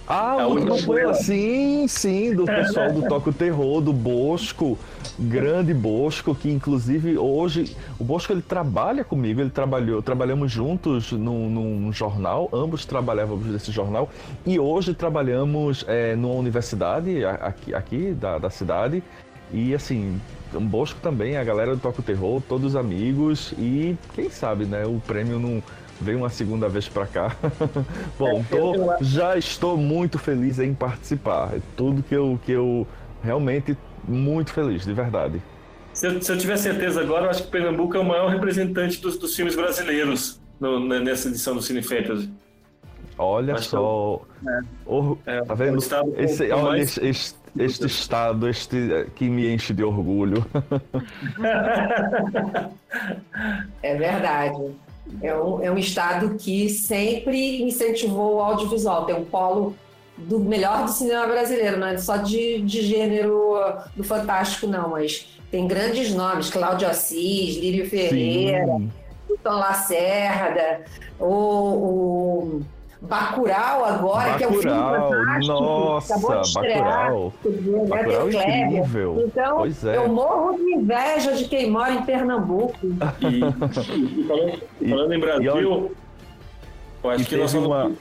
Ah, é o Última Sim, sim, do pessoal do Toque o Terror, do Bosco, grande Bosco, que inclusive hoje, o Bosco ele trabalha comigo, ele trabalhou, trabalhamos juntos num, num jornal, ambos trabalhávamos nesse jornal, e hoje trabalhamos é, numa universidade aqui, aqui da, da cidade, e assim, um Bosco também, a galera do Toque o Terror, todos amigos, e quem sabe, né, o prêmio não Vem uma segunda vez para cá. [laughs] Bom, é, tô, já estou muito feliz em participar. É tudo que eu, que eu realmente muito feliz, de verdade. Se eu, se eu tiver certeza agora, eu acho que Pernambuco é o maior representante dos, dos filmes brasileiros no, nessa edição do Cine Fantasy. Olha acho só. É. Oh, é, tá vendo? Esse, olha, mais... este, este estado este, que me enche de orgulho. [laughs] é verdade. É um, é um estado que sempre incentivou o audiovisual, tem um polo do melhor do cinema brasileiro, não é só de, de gênero do fantástico, não, mas tem grandes nomes, Cláudio Assis, Lírio Ferreira, Sim. Tom Lacerda, o, o Bacurau agora, Bacurau, que é um filme fantástico. Nossa, acabou de estrear, Bacurau. Né, Bacurau é incrível. Então, pois é. eu morro de inveja de quem mora em Pernambuco. E, e falando, falando, em Brasil, eu, eu acho que nós uma...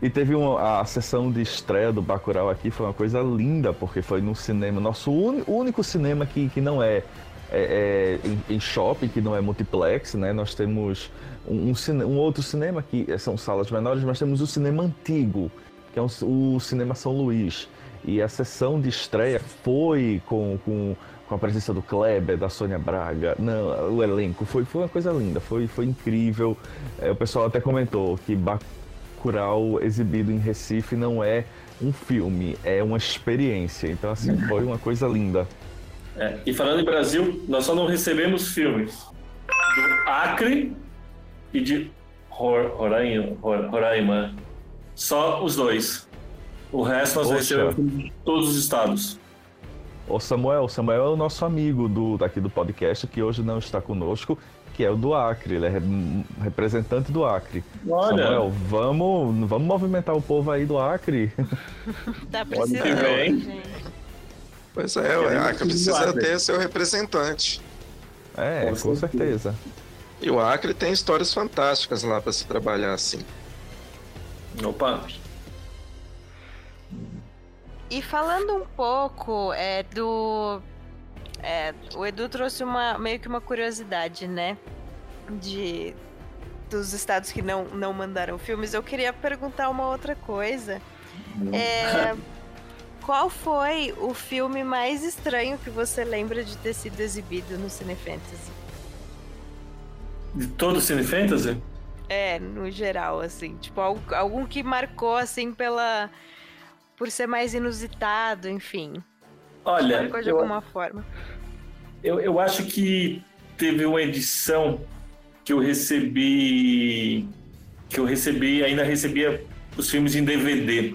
E teve uma, a sessão de estreia do Bacurau aqui, foi uma coisa linda, porque foi no cinema, nosso un, único cinema que, que não é, é, é em, em, shopping, que não é multiplex, né? Nós temos um, um, outro cinema que são salas menores, mas temos o cinema antigo, que é um, o Cinema São Luís. E a sessão de estreia foi com, com, com a presença do Kleber, da Sônia Braga, não, o elenco, foi, foi uma coisa linda, foi, foi incrível. É, o pessoal até comentou que Bacurau exibido em Recife não é um filme, é uma experiência. Então, assim, foi uma coisa linda. É, e falando em Brasil, nós só não recebemos filmes do Acre e de Roraima, Roraima. Só os dois. O resto nós recebemos todos os estados. O Samuel, Samuel é o nosso amigo do, daqui do podcast, que hoje não está conosco, que é o do Acre, ele é representante do Acre. Olha. Samuel, vamos, vamos movimentar o povo aí do Acre. [laughs] Tá precisando, Pois é, o Acre precisa ter seu representante. É, com, com certeza. E o Acre tem histórias fantásticas lá para se trabalhar assim. Opa! E falando um pouco é, do. É, o Edu trouxe uma, meio que uma curiosidade, né? De, dos estados que não, não mandaram filmes. Eu queria perguntar uma outra coisa. Hum. É, [laughs] qual foi o filme mais estranho que você lembra de ter sido exibido no Cine Fantasy? De todo o Cine Fantasy? É, no geral, assim. Tipo, algum que marcou, assim, pela. Por ser mais inusitado, enfim. Olha, Marcou de eu, alguma forma. eu, eu acho que teve uma edição que eu recebi que eu recebi, ainda recebia os filmes em DVD.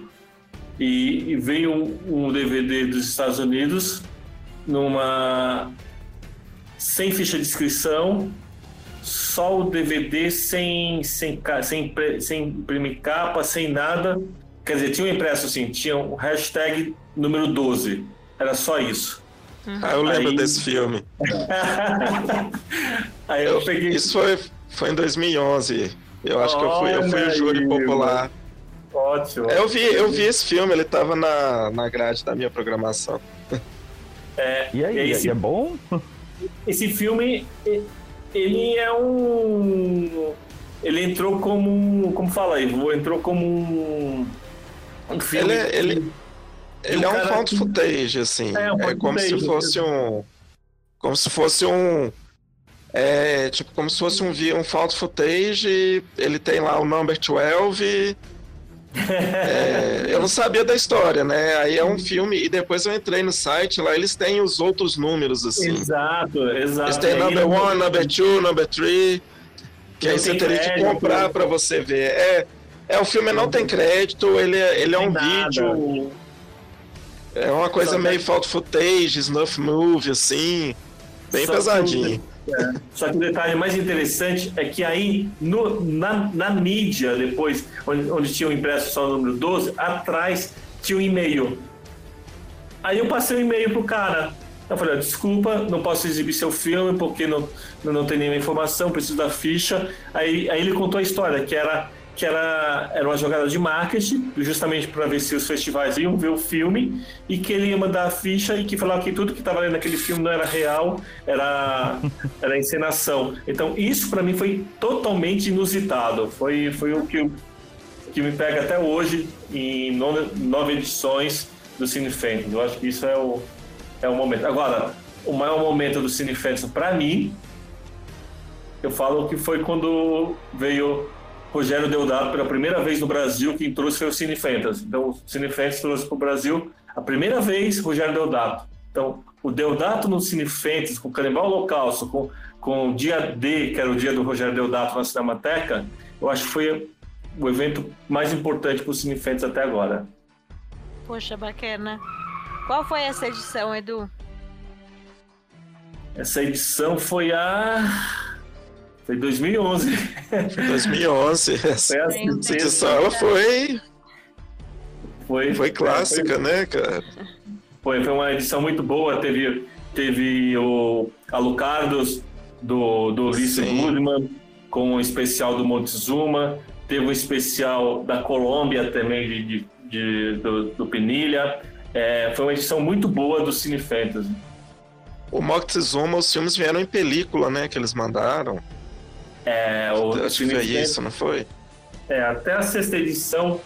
E, e veio um, um DVD dos Estados Unidos numa sem ficha de inscrição, só o DVD sem sem sem, sem imprimir capa, sem nada. Quer dizer, tinha um impresso assim, tinha um hashtag número 12. Era só isso. Ah, eu lembro Aí- desse filme. [laughs] Aí eu peguei Isso foi, foi em 2011. Eu acho que eu fui, eu fui Olha o júri popular. ótimo. Eu vi, eu vi esse filme, ele tava na, na grade da minha programação. É, E aí, esse, é bom? esse filme, ele é um. Ele entrou como. um- Como fala aí? Entrou como um. Um filme. Ele, é- ele, ele é um found que- footage, assim. É, um É, como se footage, fosse um. Como se fosse um. É, tipo, como se fosse um, um found footage. Ele tem lá o number 12. É, eu não sabia da história, né? Aí é um filme, e depois eu entrei no site, lá eles têm os outros números, assim. Exato, exato. Eles têm number one, number two, number three. Que aí você teria que comprar pra você ver. É, é o filme não tem crédito, ele, é- ele é um nada. vídeo. É uma coisa Só meio found footage, snuff movie, assim. Bem Só que- pesadinho. Só que o detalhe mais interessante é que aí, no- na, na mídia, depois, onde, onde tinha o impresso só o número 12, atrás tinha um e-mail. Aí eu passei o e-mail pro cara. Eu falei, "Ó, desculpa, não posso exibir seu filme porque não, não, não tem nenhuma informação, preciso da ficha. Aí, aí ele contou a história, que era que era, era uma jogada de marketing, justamente para ver se os festivais iam ver o filme, e que ele ia mandar a ficha e que falava que tudo que estava ali naquele filme não era real, era, [laughs] era encenação. Então, isso para mim foi totalmente inusitado. Foi, foi o que, que me pega até hoje em nove, nove edições do Cine Phantom. Eu acho que isso é o, é o momento. Agora, o maior momento do Cine Phantom para mim, eu falo que foi quando veio Rogério Deodato pela primeira vez no Brasil, quem trouxe foi o Cine Fantasy. Então, o Cine Fantasy trouxe para o Brasil a primeira vez Rogério Deodato. Então, o Deodato no Cine Fantasy, com o Canibal Holocausto, com, com o dia D, que era o dia do Rogério Deodato na Cinemateca, eu acho que foi o evento mais importante para o Cine Fantasy até agora. Poxa, bacana. Qual foi essa edição, Edu? Essa edição foi a... Foi 2011. 2011. Foi a Essa tempo. edição ela foi, foi, foi clássica, né, cara? Foi, foi uma edição muito boa. Teve, teve o Alucardos do, do Ulisses. Goodman, com um especial do Montezuma. Teve um especial da Colômbia também, de, de, de- do, do Penilha. É, foi uma edição muito boa do Cine Fantasy. O Moctezuma, os filmes vieram em película, né, que eles mandaram. É, o Acho que foi isso, não foi? É, até a sexta edição,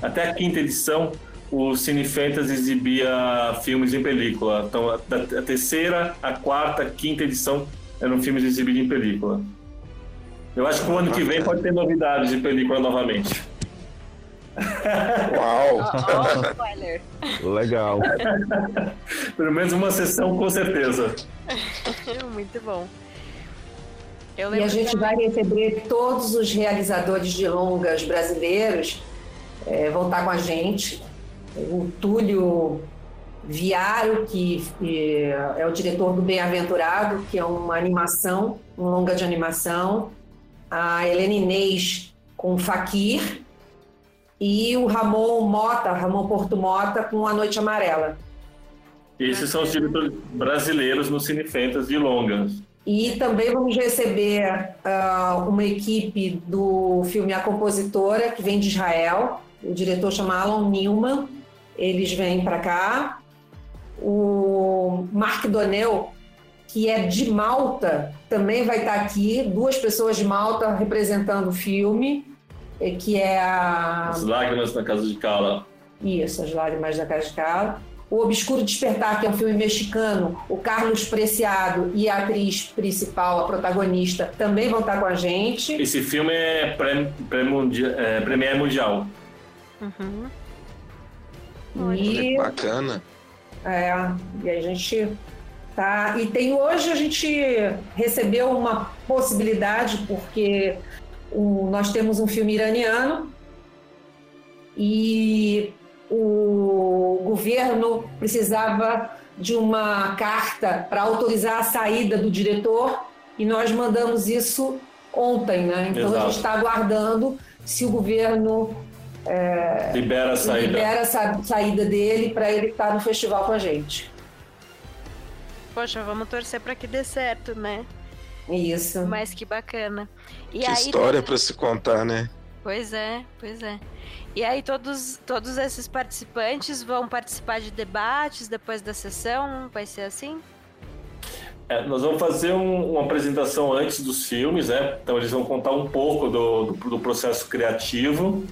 até a quinta edição, o Cine Fantasy exibia filmes em película. Então, a, a terceira, a quarta, a quinta edição eram filmes exibidos em película. Eu acho que o ano que vem Bacana. pode ter novidades de película novamente. Uau! Spoiler. Legal. [laughs] Pelo menos uma sessão, com certeza. [laughs] Muito bom. Eu E a gente vai receber todos os realizadores de longas brasileiros eh, vão estar com a gente. O Túlio Viário, que é o diretor do Bem-Aventurado, que é uma animação, um longa de animação. A Helena Inês com Faquir. E o Ramon Mota, Ramon Porto Mota, com A Noite Amarela. Esses são os diretores brasileiros no Cine Fantasy de longas. E também vamos receber ah, uma equipe do filme A Compositora, que vem de Israel. O diretor chama Alan Newman. Eles vêm para cá. O Mark Donnell, que é de Malta, também vai estar aqui. Duas pessoas de Malta representando o filme, eh, que é a As lágrimas na casa de Cala. isso, As Lágrimas da Cascala. O Obscuro Despertar, que é um filme mexicano, o Carlos Preciado e a atriz principal, a protagonista, também vão estar com a gente. Esse filme é pré, pré mundial, é, Premiere Mundial. Uhum. E Bacana. É, e a gente tá. E tem hoje a gente recebeu uma possibilidade, porque o, nós temos um filme iraniano e o governo precisava de uma carta para autorizar a saída do diretor e nós mandamos isso ontem, né? Então Exato. a gente está aguardando se o governo é, libera a saída, libera a saída dele para ele estar tá no festival com a gente. Poxa, vamos torcer para que dê certo, né? Isso. Mas que bacana. E que aí, história para se contar, né? Pois é, pois é. E aí todos, todos esses participantes vão participar de debates depois da sessão? Vai ser assim? É, nós vamos fazer um, uma apresentação antes dos filmes, né? Então eles vão contar um pouco do, do, do processo criativo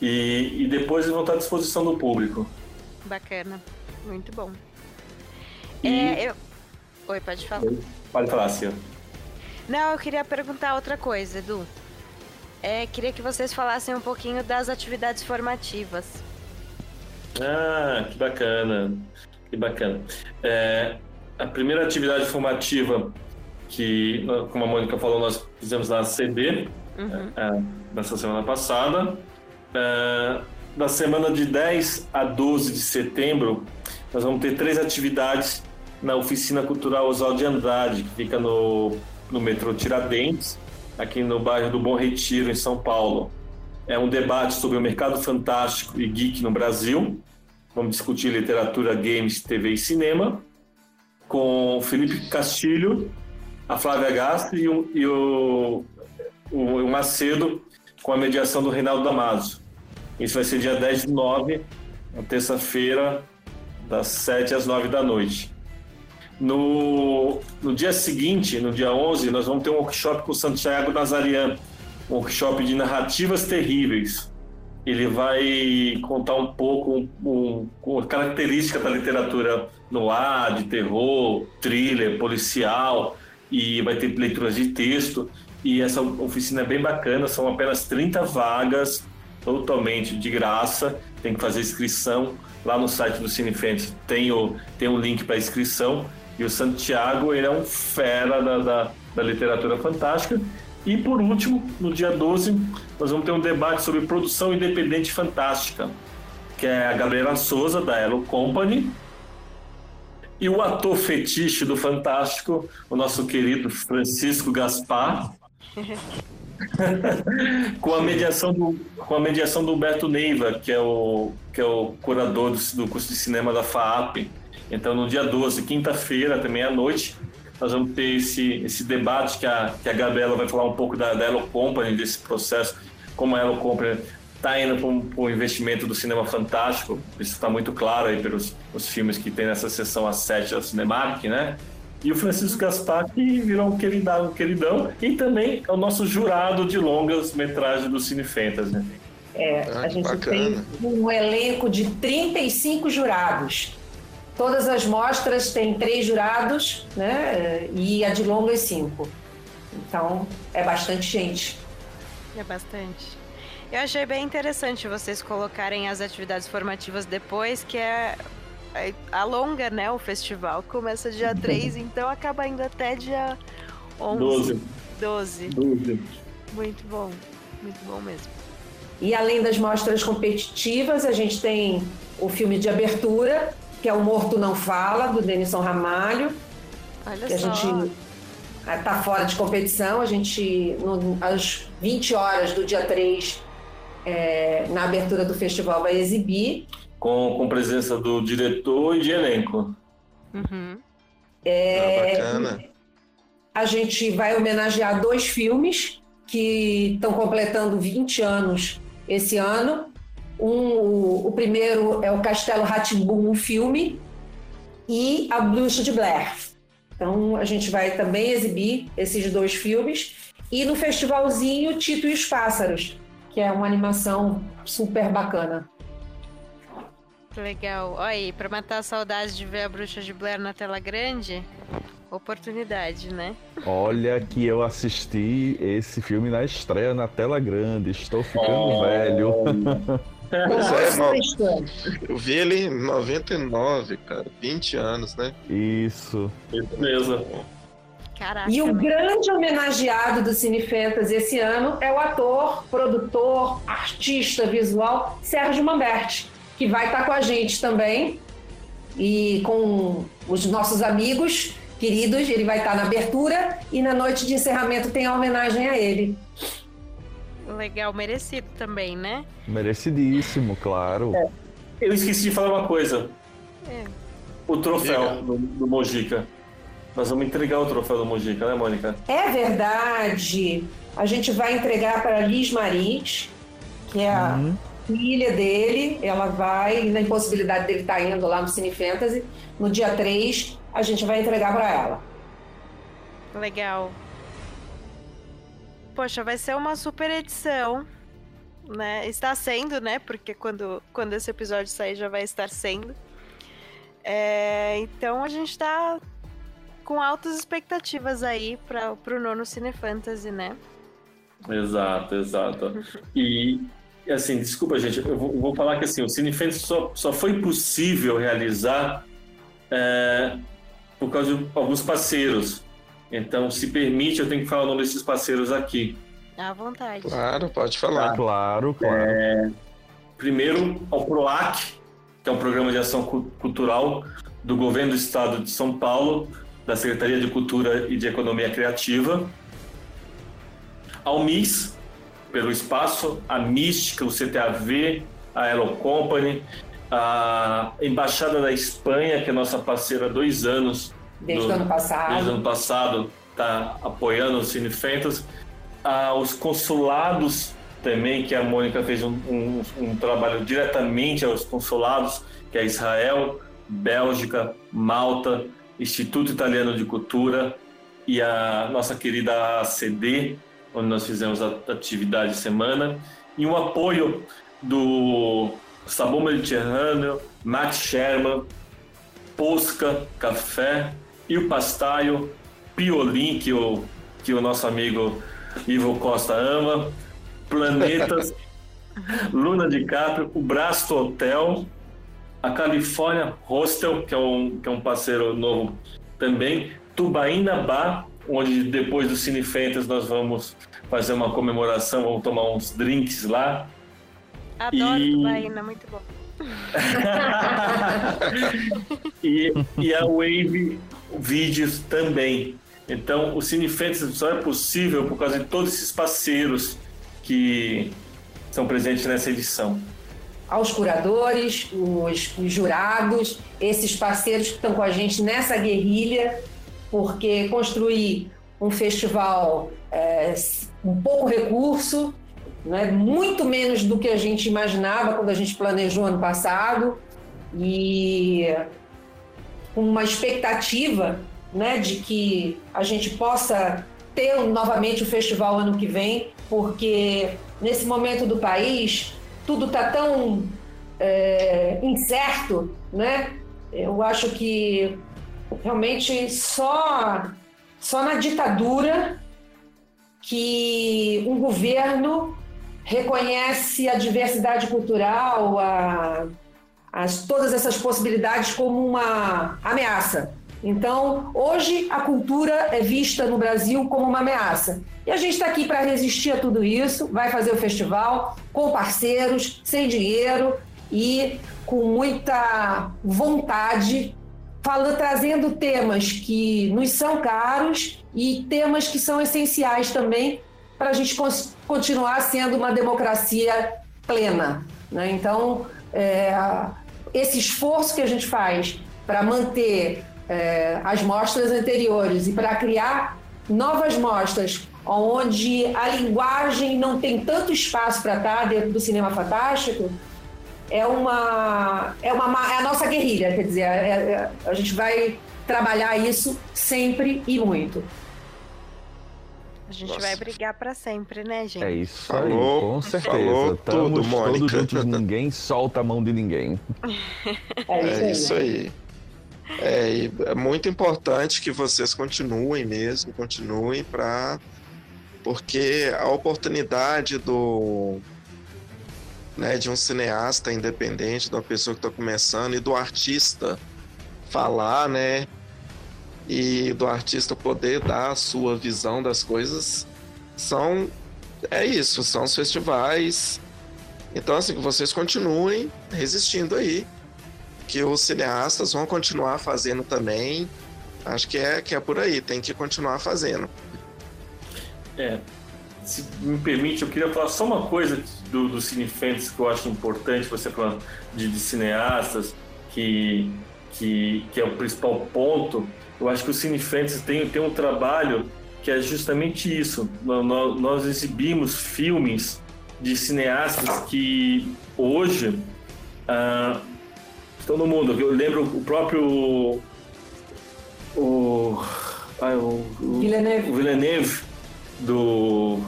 e, e, depois eles vão estar à disposição do público. Bacana, muito bom. E... É, eu... Oi, pode falar. Pode falar, Cia. Não, eu queria perguntar outra coisa, Edu. É, queria que vocês falassem um pouquinho das atividades formativas. Ah, que bacana, que bacana. É, a primeira atividade formativa que, como a Mônica falou, nós fizemos na CB uhum. é, nessa semana passada. É, da semana de 10 a 12 de setembro, nós vamos ter três atividades na Oficina Cultural Oswaldo de Andrade, que fica no, no metrô Tiradentes, aqui no bairro do Bom Retiro, em São Paulo. É um debate sobre o mercado fantástico e geek no Brasil. Vamos discutir literatura, games, TV e cinema com Felipe Castilho, a Flávia Gastro e o, e o, o, Macedo com a mediação do Reinaldo Damaso. Isso vai ser dia 10 de 9, na terça-feira, das 7 às 9 da noite. No, no dia seguinte, no dia 11, nós vamos ter um workshop com o Santiago Nazarian, um workshop de narrativas terríveis. Ele vai contar um pouco um, um, característica da literatura no ar, de terror, thriller, policial, e vai ter leituras de texto. E essa oficina é bem bacana, são apenas 30 vagas, totalmente de graça. Tem que fazer inscrição lá no site do Cinefentes, tem o, tem um link para inscrição. E o Santiago, ele é um fera da, da, da literatura fantástica. E por último, no dia 12, nós vamos ter um debate sobre produção independente fantástica, que é a Gabriela Souza, da Elo Company, e o ator fetiche do Fantástico, o nosso querido Francisco Gaspar, [laughs] com a mediação do com a mediação do Humberto Neiva, que é o que é o curador do, do curso de cinema da FAAP. Então, no dia 12, quinta-feira, também à noite, nós vamos ter esse, esse debate que a, que a Gabriela vai falar um pouco da, da Elo Company, desse processo, como a Elo Company está indo para o investimento do cinema fantástico. Isso está muito claro aí pelos os filmes que tem nessa sessão às sete da Cinemark, né? E o Francisco Gaspar, que virou um queridão, um queridão, e também é o nosso jurado de longas metragens do Cine Fantasy. Né? É, ah, a gente bacana. tem um elenco de 35 jurados. Todas as mostras têm três jurados, né? E a de longas cinco. Então, é bastante gente. É bastante. Eu achei bem interessante vocês colocarem as atividades formativas depois, que é, é alonga, né, o festival. Começa dia [laughs] 3, então acaba indo até dia 11. 12. 12. 12. Muito bom, muito bom mesmo. E além das mostras competitivas, a gente tem o filme de abertura, que é O Morto Não Fala, do Denison Ramalho. Olha que só. a gente está fora de competição. A gente, no, às 20 horas do dia 3, é, na abertura do festival, vai exibir. Com, com presença do diretor e de elenco. Uhum. É, ah, bacana. A gente vai homenagear dois filmes que estão completando 20 anos esse ano. Um, o, o primeiro é o Castelo Ratimbum, um filme, e A Bruxa de Blair. Então a gente vai também exibir esses dois filmes. E no festivalzinho Tito e os Pássaros, que é uma animação super bacana. Legal. Olha aí, pra matar a saudade de ver a Bruxa de Blair na tela grande, oportunidade, né? Olha que eu assisti esse filme na estreia na tela grande. Estou ficando oh. velho. [laughs] Pois é, eu vi ele em 99, cara. 20 anos, né? Isso. Isso mesmo. Caraca. E o grande homenageado do Cine Fantasy esse ano é o ator, produtor, artista visual Sérgio Mamberti, que vai estar com a gente também e com os nossos amigos queridos. Ele vai estar na abertura e na noite de encerramento tem a homenagem a ele. Legal, merecido também, né? Merecidíssimo, claro. É. Eu esqueci de falar uma coisa. É. O troféu do, do Mojica. Nós vamos entregar o troféu do Mojica, né, Mônica? É verdade. A gente vai entregar para Liz Maris, que é a uhum. filha dele. Ela vai, na impossibilidade dele estar tá indo lá no Cine Fantasy, no dia 3, a gente vai entregar para ela. Legal. Poxa, vai ser uma super edição, né? Está sendo, né? Porque quando, quando esse episódio sair já vai estar sendo. É, então a gente está com altas expectativas aí para o nono Cine Fantasy, né? Exato, exato. [laughs] E assim, desculpa, gente, eu vou, vou falar que assim, o Cine Fantasy só, só foi possível realizar é, por causa de alguns parceiros. Então, se permite, eu tenho que falar o nome desses parceiros aqui. À vontade. Claro, pode falar. Tá. Claro, claro. É, primeiro, ao PROAC, que é um programa de ação cultural do governo do estado de São Paulo, da Secretaria de Cultura e de Economia Criativa. Ao MIS, pelo espaço, a Mística, o CTAV, a Aero Company, a Embaixada da Espanha, que é nossa parceira há dois anos. Desde o ano passado. Desde o ano passado, está apoiando o Cine Fantasy. Ah, os consulados também, que a Mônica fez um, um, um, trabalho diretamente aos consulados, que é Israel, Bélgica, Malta, Instituto Italiano de Cultura e a nossa querida ACD, onde nós fizemos a atividade de semana, e um apoio do Sabor Mediterrâneo, Max Sherman, Posca Café e o Pastaio, Piolim, que o, que o nosso amigo Ivo Costa ama, Planetas, [laughs] Luna DiCaprio, o Brasto Hotel, a California Hostel, que é um, que é um parceiro novo também, Tubaína Bar, onde depois do Cine Fantasy nós vamos fazer uma comemoração, vamos tomar uns drinks lá. Adoro e... Tubaína, muito bom. [laughs] [laughs] e, e a Wave Vídeos também. Então, o Cine Fantasy só é possível por causa de todos esses parceiros que são presentes nessa edição aos curadores, os, os, jurados, esses parceiros que estão com a gente nessa guerrilha, porque construir um festival é, um pouco recurso, né, muito menos do que a gente imaginava quando a gente planejou ano passado, e com uma expectativa né, de que a gente possa ter novamente o festival ano que vem, porque nesse momento do país tudo está tão é, incerto, né? Eu acho que realmente só, só na ditadura que um governo reconhece a diversidade cultural, a, as, todas essas possibilidades como uma ameaça. Então, hoje a cultura é vista no Brasil como uma ameaça. E a gente está aqui para resistir a tudo isso, vai fazer o festival com parceiros, sem dinheiro e com muita vontade, falando, trazendo temas que nos são caros e temas que são essenciais também para a gente continuar sendo uma democracia plena. Né? Então, é, esse esforço que a gente faz para manter é, as mostras anteriores e para criar novas mostras onde a linguagem não tem tanto espaço para estar dentro do cinema fantástico, é uma, é uma é a nossa guerrilha, quer dizer, é, é, a gente vai trabalhar isso sempre e muito. A gente Nossa. vai brigar para sempre, né, gente? É isso falou, aí, com certeza. Falou Estamos tudo, Mônica. todos juntos, ninguém solta a mão de ninguém. É isso aí. É aí. É, é muito importante que vocês continuem mesmo, continuem para porque a oportunidade do né, de um cineasta independente, de uma pessoa que está começando e do artista falar, né, e do artista poder dar a sua visão das coisas, são é isso, são os festivais. Então assim que vocês continuem resistindo aí, que os cineastas vão continuar fazendo também. Acho que é que é por aí, tem que continuar fazendo. É, se me permite, eu queria falar só uma coisa do, do Cinefentes que eu acho importante, você falando de, de cineastas, que, que, que, é o principal ponto. Eu acho que o Cinefentes tem, tem um trabalho que é justamente isso. Nós, nós exibimos filmes de cineastas que hoje ah, estão no mundo. Eu lembro o próprio. O, ah, o, o Villeneuve. O Villeneuve do,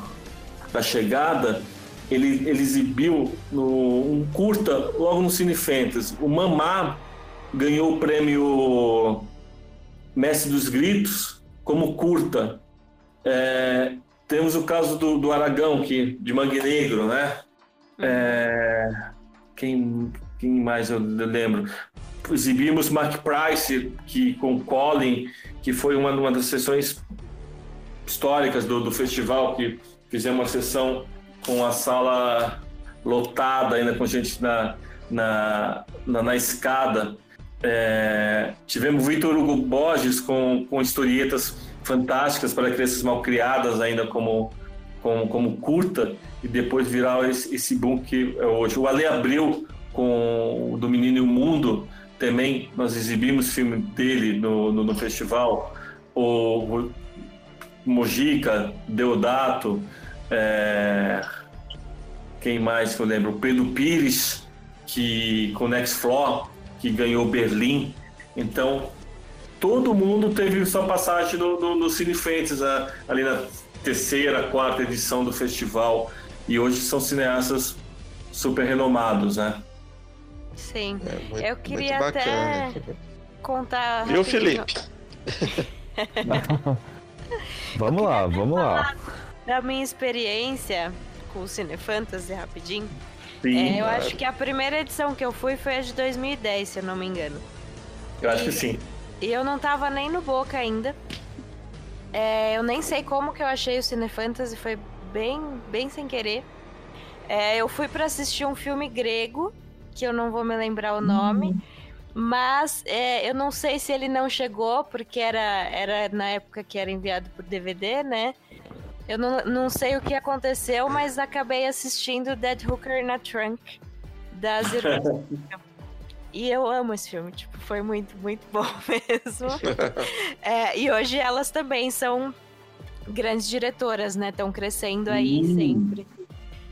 da chegada, ele, ele exibiu no, um curta logo no Cine Fantasy. O Mamá ganhou o prêmio Mestre dos Gritos como curta. É, temos o caso do, do Aragão, que, de Mangue Negro, né? É, quem, quem mais eu lembro? Exibimos Mark Price, que, com Colin, que foi uma, uma das sessões históricas do, do festival, que fizemos uma sessão com a sala lotada, ainda com gente na, na, na, na escada. É, tivemos Vitor Hugo Borges com, com historietas fantásticas para crianças mal criadas, ainda como, como, como curta, e depois virar esse, esse boom que é hoje. O Ale Abreu com o Do Menino e o Mundo, também nós exibimos filme dele no, no, no festival. O Mojica, Deodato, é... quem mais que eu lembro? O Pedro Pires, que com Next Floor, que ganhou Berlim. Então, todo mundo teve sua passagem no, no, no Cine Fantasy, ali na terceira, quarta edição do festival. E hoje são cineastas super renomados, né? Sim. É muito, eu queria até contar. Viu, Felipe? [laughs] Vamos lá, vamos lá. Da minha experiência com o Cine Fantasy, rapidinho. Sim, é, eu acho que a primeira edição que eu fui foi a de 2010, se eu não me engano. Eu acho que sim. E eu não tava nem no Boca ainda. É, eu nem sei como que eu achei o Cine Fantasy, foi bem, bem sem querer. É, eu fui para assistir um filme grego, que eu não vou me lembrar o nome. Hum. Mas é, eu não sei se ele não chegou, porque era, era na época que era enviado por DVD, né? Eu não, não sei o que aconteceu, mas acabei assistindo Dead Hooker na Trunk das irmãs. [laughs] e eu amo esse filme, tipo, foi muito, muito bom [laughs] mesmo. é, e hoje elas também são grandes diretoras, né? Estão crescendo aí hum. sempre.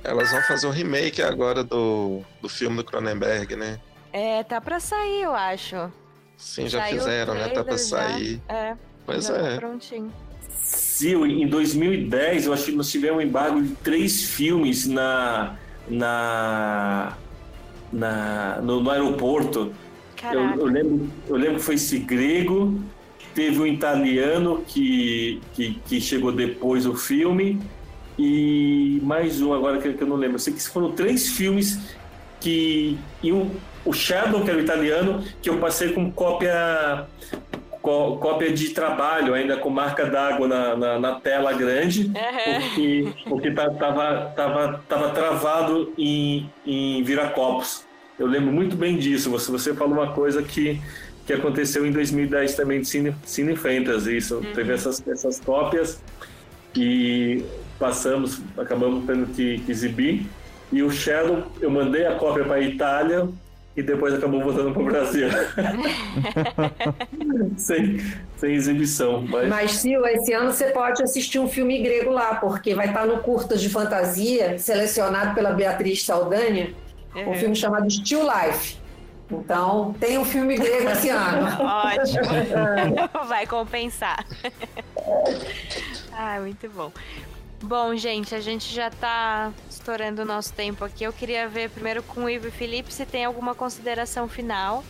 Elas vão fazer um remake agora do, do filme do Cronenberg, né? É, tá pra sair, eu acho. Sim, já fizeram, né? Tá pra sair. Já. É. Pois tá é. Tá prontinho. Sim, em 2010, eu acho que nós tivemos um embargo de três filmes na. na. na no, no aeroporto. Eu, eu, lembro, eu lembro que foi esse grego, teve um italiano que, que, que chegou depois do filme, e mais um agora que, que eu não lembro. Eu sei que foram três filmes que iam o Shadow, que era o italiano, que eu passei com cópia cópia de trabalho, ainda com marca d'água na, na, na, tela grande, uhum. porque, porque tava, tava, tava travado em, em Viracopos. Eu lembro muito bem disso. Você, você falou uma coisa que, que aconteceu em 2010 também de Cine, Cine Fantasy. Isso. Uhum. Teve essas, essas cópias e passamos, acabamos tendo que, que exibir. E o Shadow, eu mandei a cópia para a Itália, e depois acabou voltando para o Brasil. [laughs] sem, sem exibição. Mas... mas, Sil, esse ano você pode assistir um filme grego lá, porque vai estar no Curtas de Fantasia, selecionado pela Beatriz Saldanha, uhum. um filme chamado Still Life. Então, tem um filme grego esse ano. [laughs] Ótimo. [laughs] vai compensar. ah, muito bom. Bom, gente, a gente já está estourando o nosso tempo aqui. Eu queria ver primeiro com o Ivo e Felipe se tem alguma consideração final.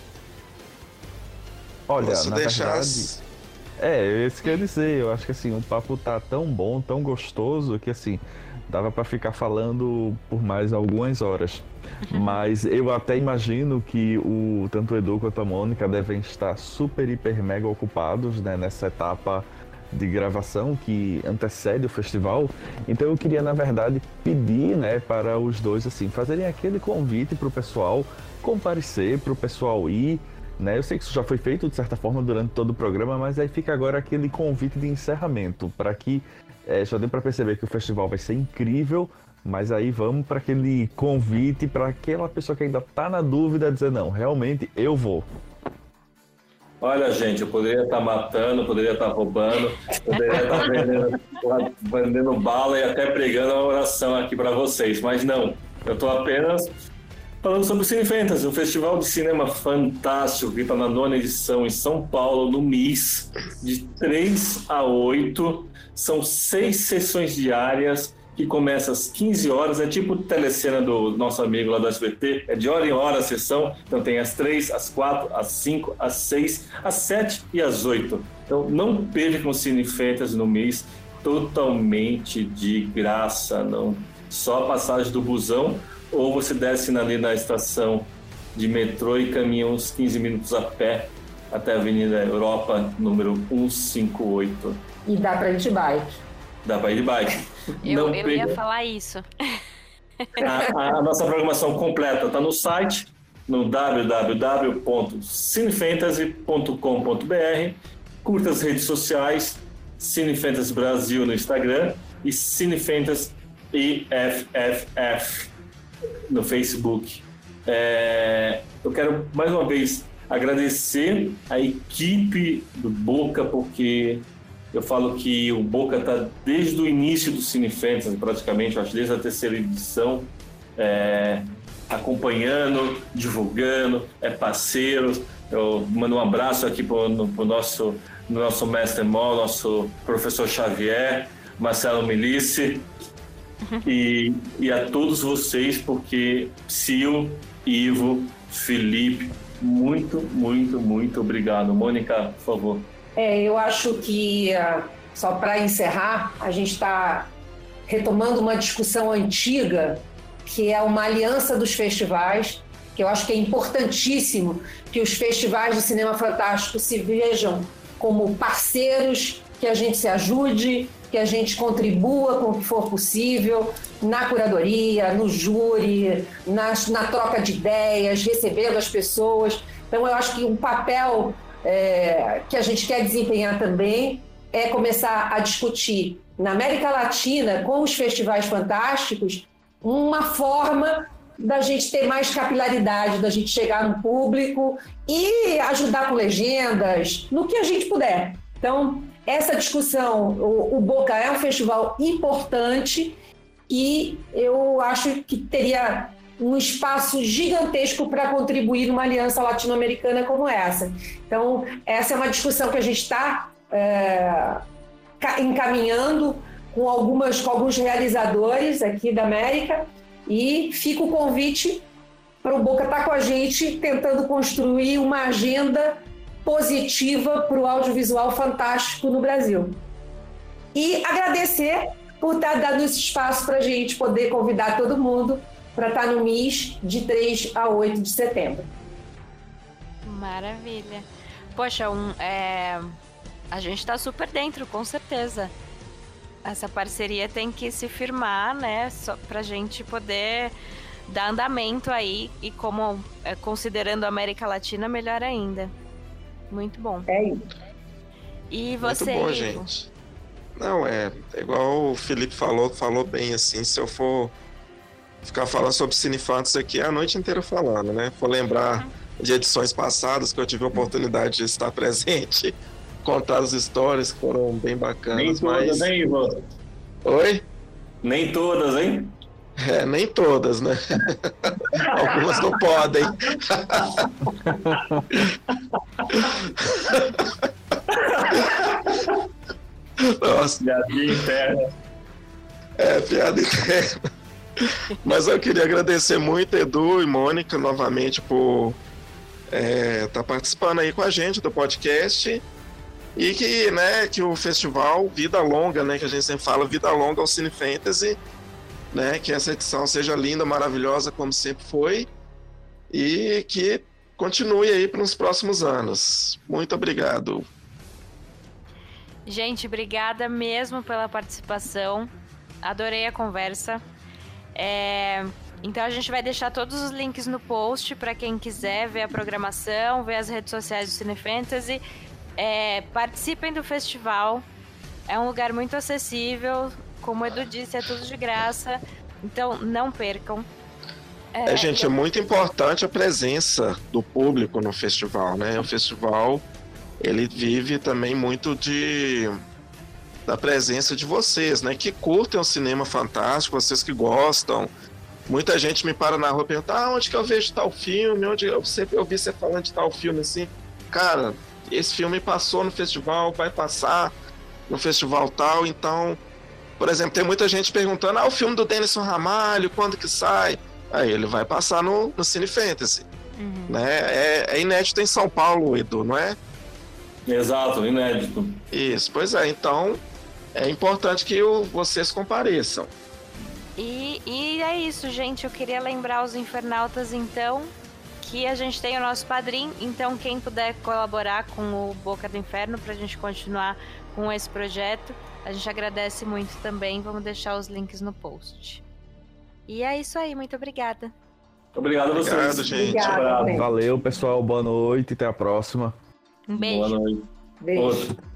Olha, Posso na deixar... verdade. É, isso que eu ia dizer. Eu acho que assim, o papo tá tão bom, tão gostoso, que assim, dava para ficar falando por mais algumas horas. Mas eu até imagino que o tanto o Edu quanto a Mônica devem estar super, hiper, mega ocupados né, nessa etapa de gravação que antecede o festival. Então eu queria, na verdade, pedir né, para os dois assim fazerem aquele convite para o pessoal comparecer, para o pessoal ir. Né? Eu sei que isso já foi feito de certa forma durante todo o programa, mas aí fica agora aquele convite de encerramento para que é, já para perceber que o festival vai ser incrível, mas aí vamos para aquele convite para aquela pessoa que ainda está na dúvida dizer não, realmente eu vou. Olha, gente, eu poderia estar tá matando, poderia estar tá roubando, poderia estar tá vendendo, vendendo bala e até pregando uma oração aqui para vocês, mas não. Eu estou apenas falando sobre o Cine Fantasy, um festival de cinema fantástico que está na nona edição em São Paulo, no MIS, de 3 a 8. São seis sessões diárias que começa às 15 horas, é tipo telecena do nosso amigo lá do SBT, é de hora em hora a sessão, então tem as 3, as 4, as 5, as 6, as 7 e as 8. Então não percam o Cine Fantasy no mês, totalmente de graça, não só a passagem do busão, ou você desce ali na estação de metrô e caminha uns 15 minutos a pé até a Avenida Europa, número 158. E dá para ir de bike. Dá para ir de bike. Eu, eu ia falar isso. A, a nossa programação completa está no site, no www.cinefantasy.com.br. Curta as redes sociais, Cinefantasy Brasil no Instagram e Cinefantasy IFFF no Facebook. É, eu quero mais uma vez agradecer a equipe do Boca, porque eu falo que o Boca está desde o início do Cine Fantasy, praticamente, acho desde a terceira edição, é, acompanhando, divulgando, é parceiro. Eu mando um abraço aqui para o nosso, nosso mestre mó, nosso professor Xavier, Marcelo Milice, e, e a todos vocês, porque Sil, Ivo, Felipe, muito, muito, muito obrigado. Mônica, por favor. É, eu acho que, ah, só para encerrar, a gente está retomando uma discussão antiga, que é uma aliança dos festivais, que eu acho que é importantíssimo que os festivais de cinema fantástico se vejam como parceiros, que a gente se ajude, que a gente contribua com o que for possível na curadoria, no júri, na, na troca de ideias, recebendo as pessoas. Então, eu acho que um papel é, que a gente quer desempenhar também é começar a discutir na América Latina, com os festivais fantásticos, uma forma da gente ter mais capilaridade, da gente chegar no público e ajudar com legendas, no que a gente puder. Então, essa discussão, o, o Boca é um festival importante e eu acho que teria um espaço gigantesco para contribuir numa aliança latino-americana como essa. Então, essa é uma discussão que a gente está é, encaminhando com, algumas, com alguns realizadores aqui da América e fica o convite para o Boca estar tá com a gente tentando construir uma agenda positiva para o audiovisual fantástico no Brasil. E agradecer por estar tá dando esse espaço para a gente poder convidar todo mundo para estar tá no MIS de 3 a 8 de setembro. Maravilha. Poxa, um, é... a gente está super dentro, com certeza. Essa parceria tem que se firmar, né? Para a gente poder dar andamento aí e como é, considerando a América Latina melhor ainda. Muito bom. É isso. E você? Muito bom, gente. Não, é, é igual o Felipe falou, falou bem assim, se eu for ficar falando sobre Cinefantas aqui a noite inteira falando, né? For lembrar de edições passadas que eu tive a oportunidade de estar [laughs] presente, contar as histórias que foram bem bacanas. Nem todas, mas... hein, Ivan? Oi? Nem todas, hein? É, nem todas, né? [laughs] Algumas não podem. [laughs] Nossa. Piada interna. É, piada interna. Mas eu queria agradecer muito Edu e Mônica novamente por estar é, tá participando aí com a gente do podcast e que, né, que o festival Vida Longa, né, que a gente sempre fala, Vida Longa ao Cine Fantasy né? Que essa edição seja linda, maravilhosa, como sempre foi, e que continue aí para os próximos anos. Muito obrigado. Gente, obrigada mesmo pela participação. Adorei a conversa. É... Então a gente vai deixar todos os links no post para quem quiser ver a programação, ver as redes sociais do Cine Fantasy. É... Participem do festival. É um lugar muito acessível. Como o Edu disse, é tudo de graça. Então não percam. É, é gente, é muito importante a presença do público no festival, né? O festival ele vive também muito de da presença de vocês, né? Que curtem o cinema fantástico, vocês que gostam. Muita gente me para na rua e pergunta: ah, onde que eu vejo tal filme? Onde eu sempre ouvi você falando de tal filme assim? Cara, esse filme passou no festival, vai passar no festival tal, então, por exemplo, tem muita gente perguntando: ah, o filme do Denison Ramalho, quando que sai? Aí ele vai passar no, no Cine Fantasy. Uhum. Né? É, é inédito em São Paulo, Edu, não é? Exato, inédito. Isso, pois é. Então, é importante que o, vocês compareçam. E, e é isso, gente. Eu queria lembrar os infernautas, então, que a gente tem o nosso padrinho. Então, quem puder colaborar com o Boca do Inferno para a gente continuar com esse projeto, a gente agradece muito também. Vamos deixar os links no post. E é isso aí. Muito obrigada. Obrigado a vocês. Obrigado, gente. Obrigado, Valeu, pessoal. Boa noite. Até a próxima. Um beijo. Boa noite. Beijo. Outro.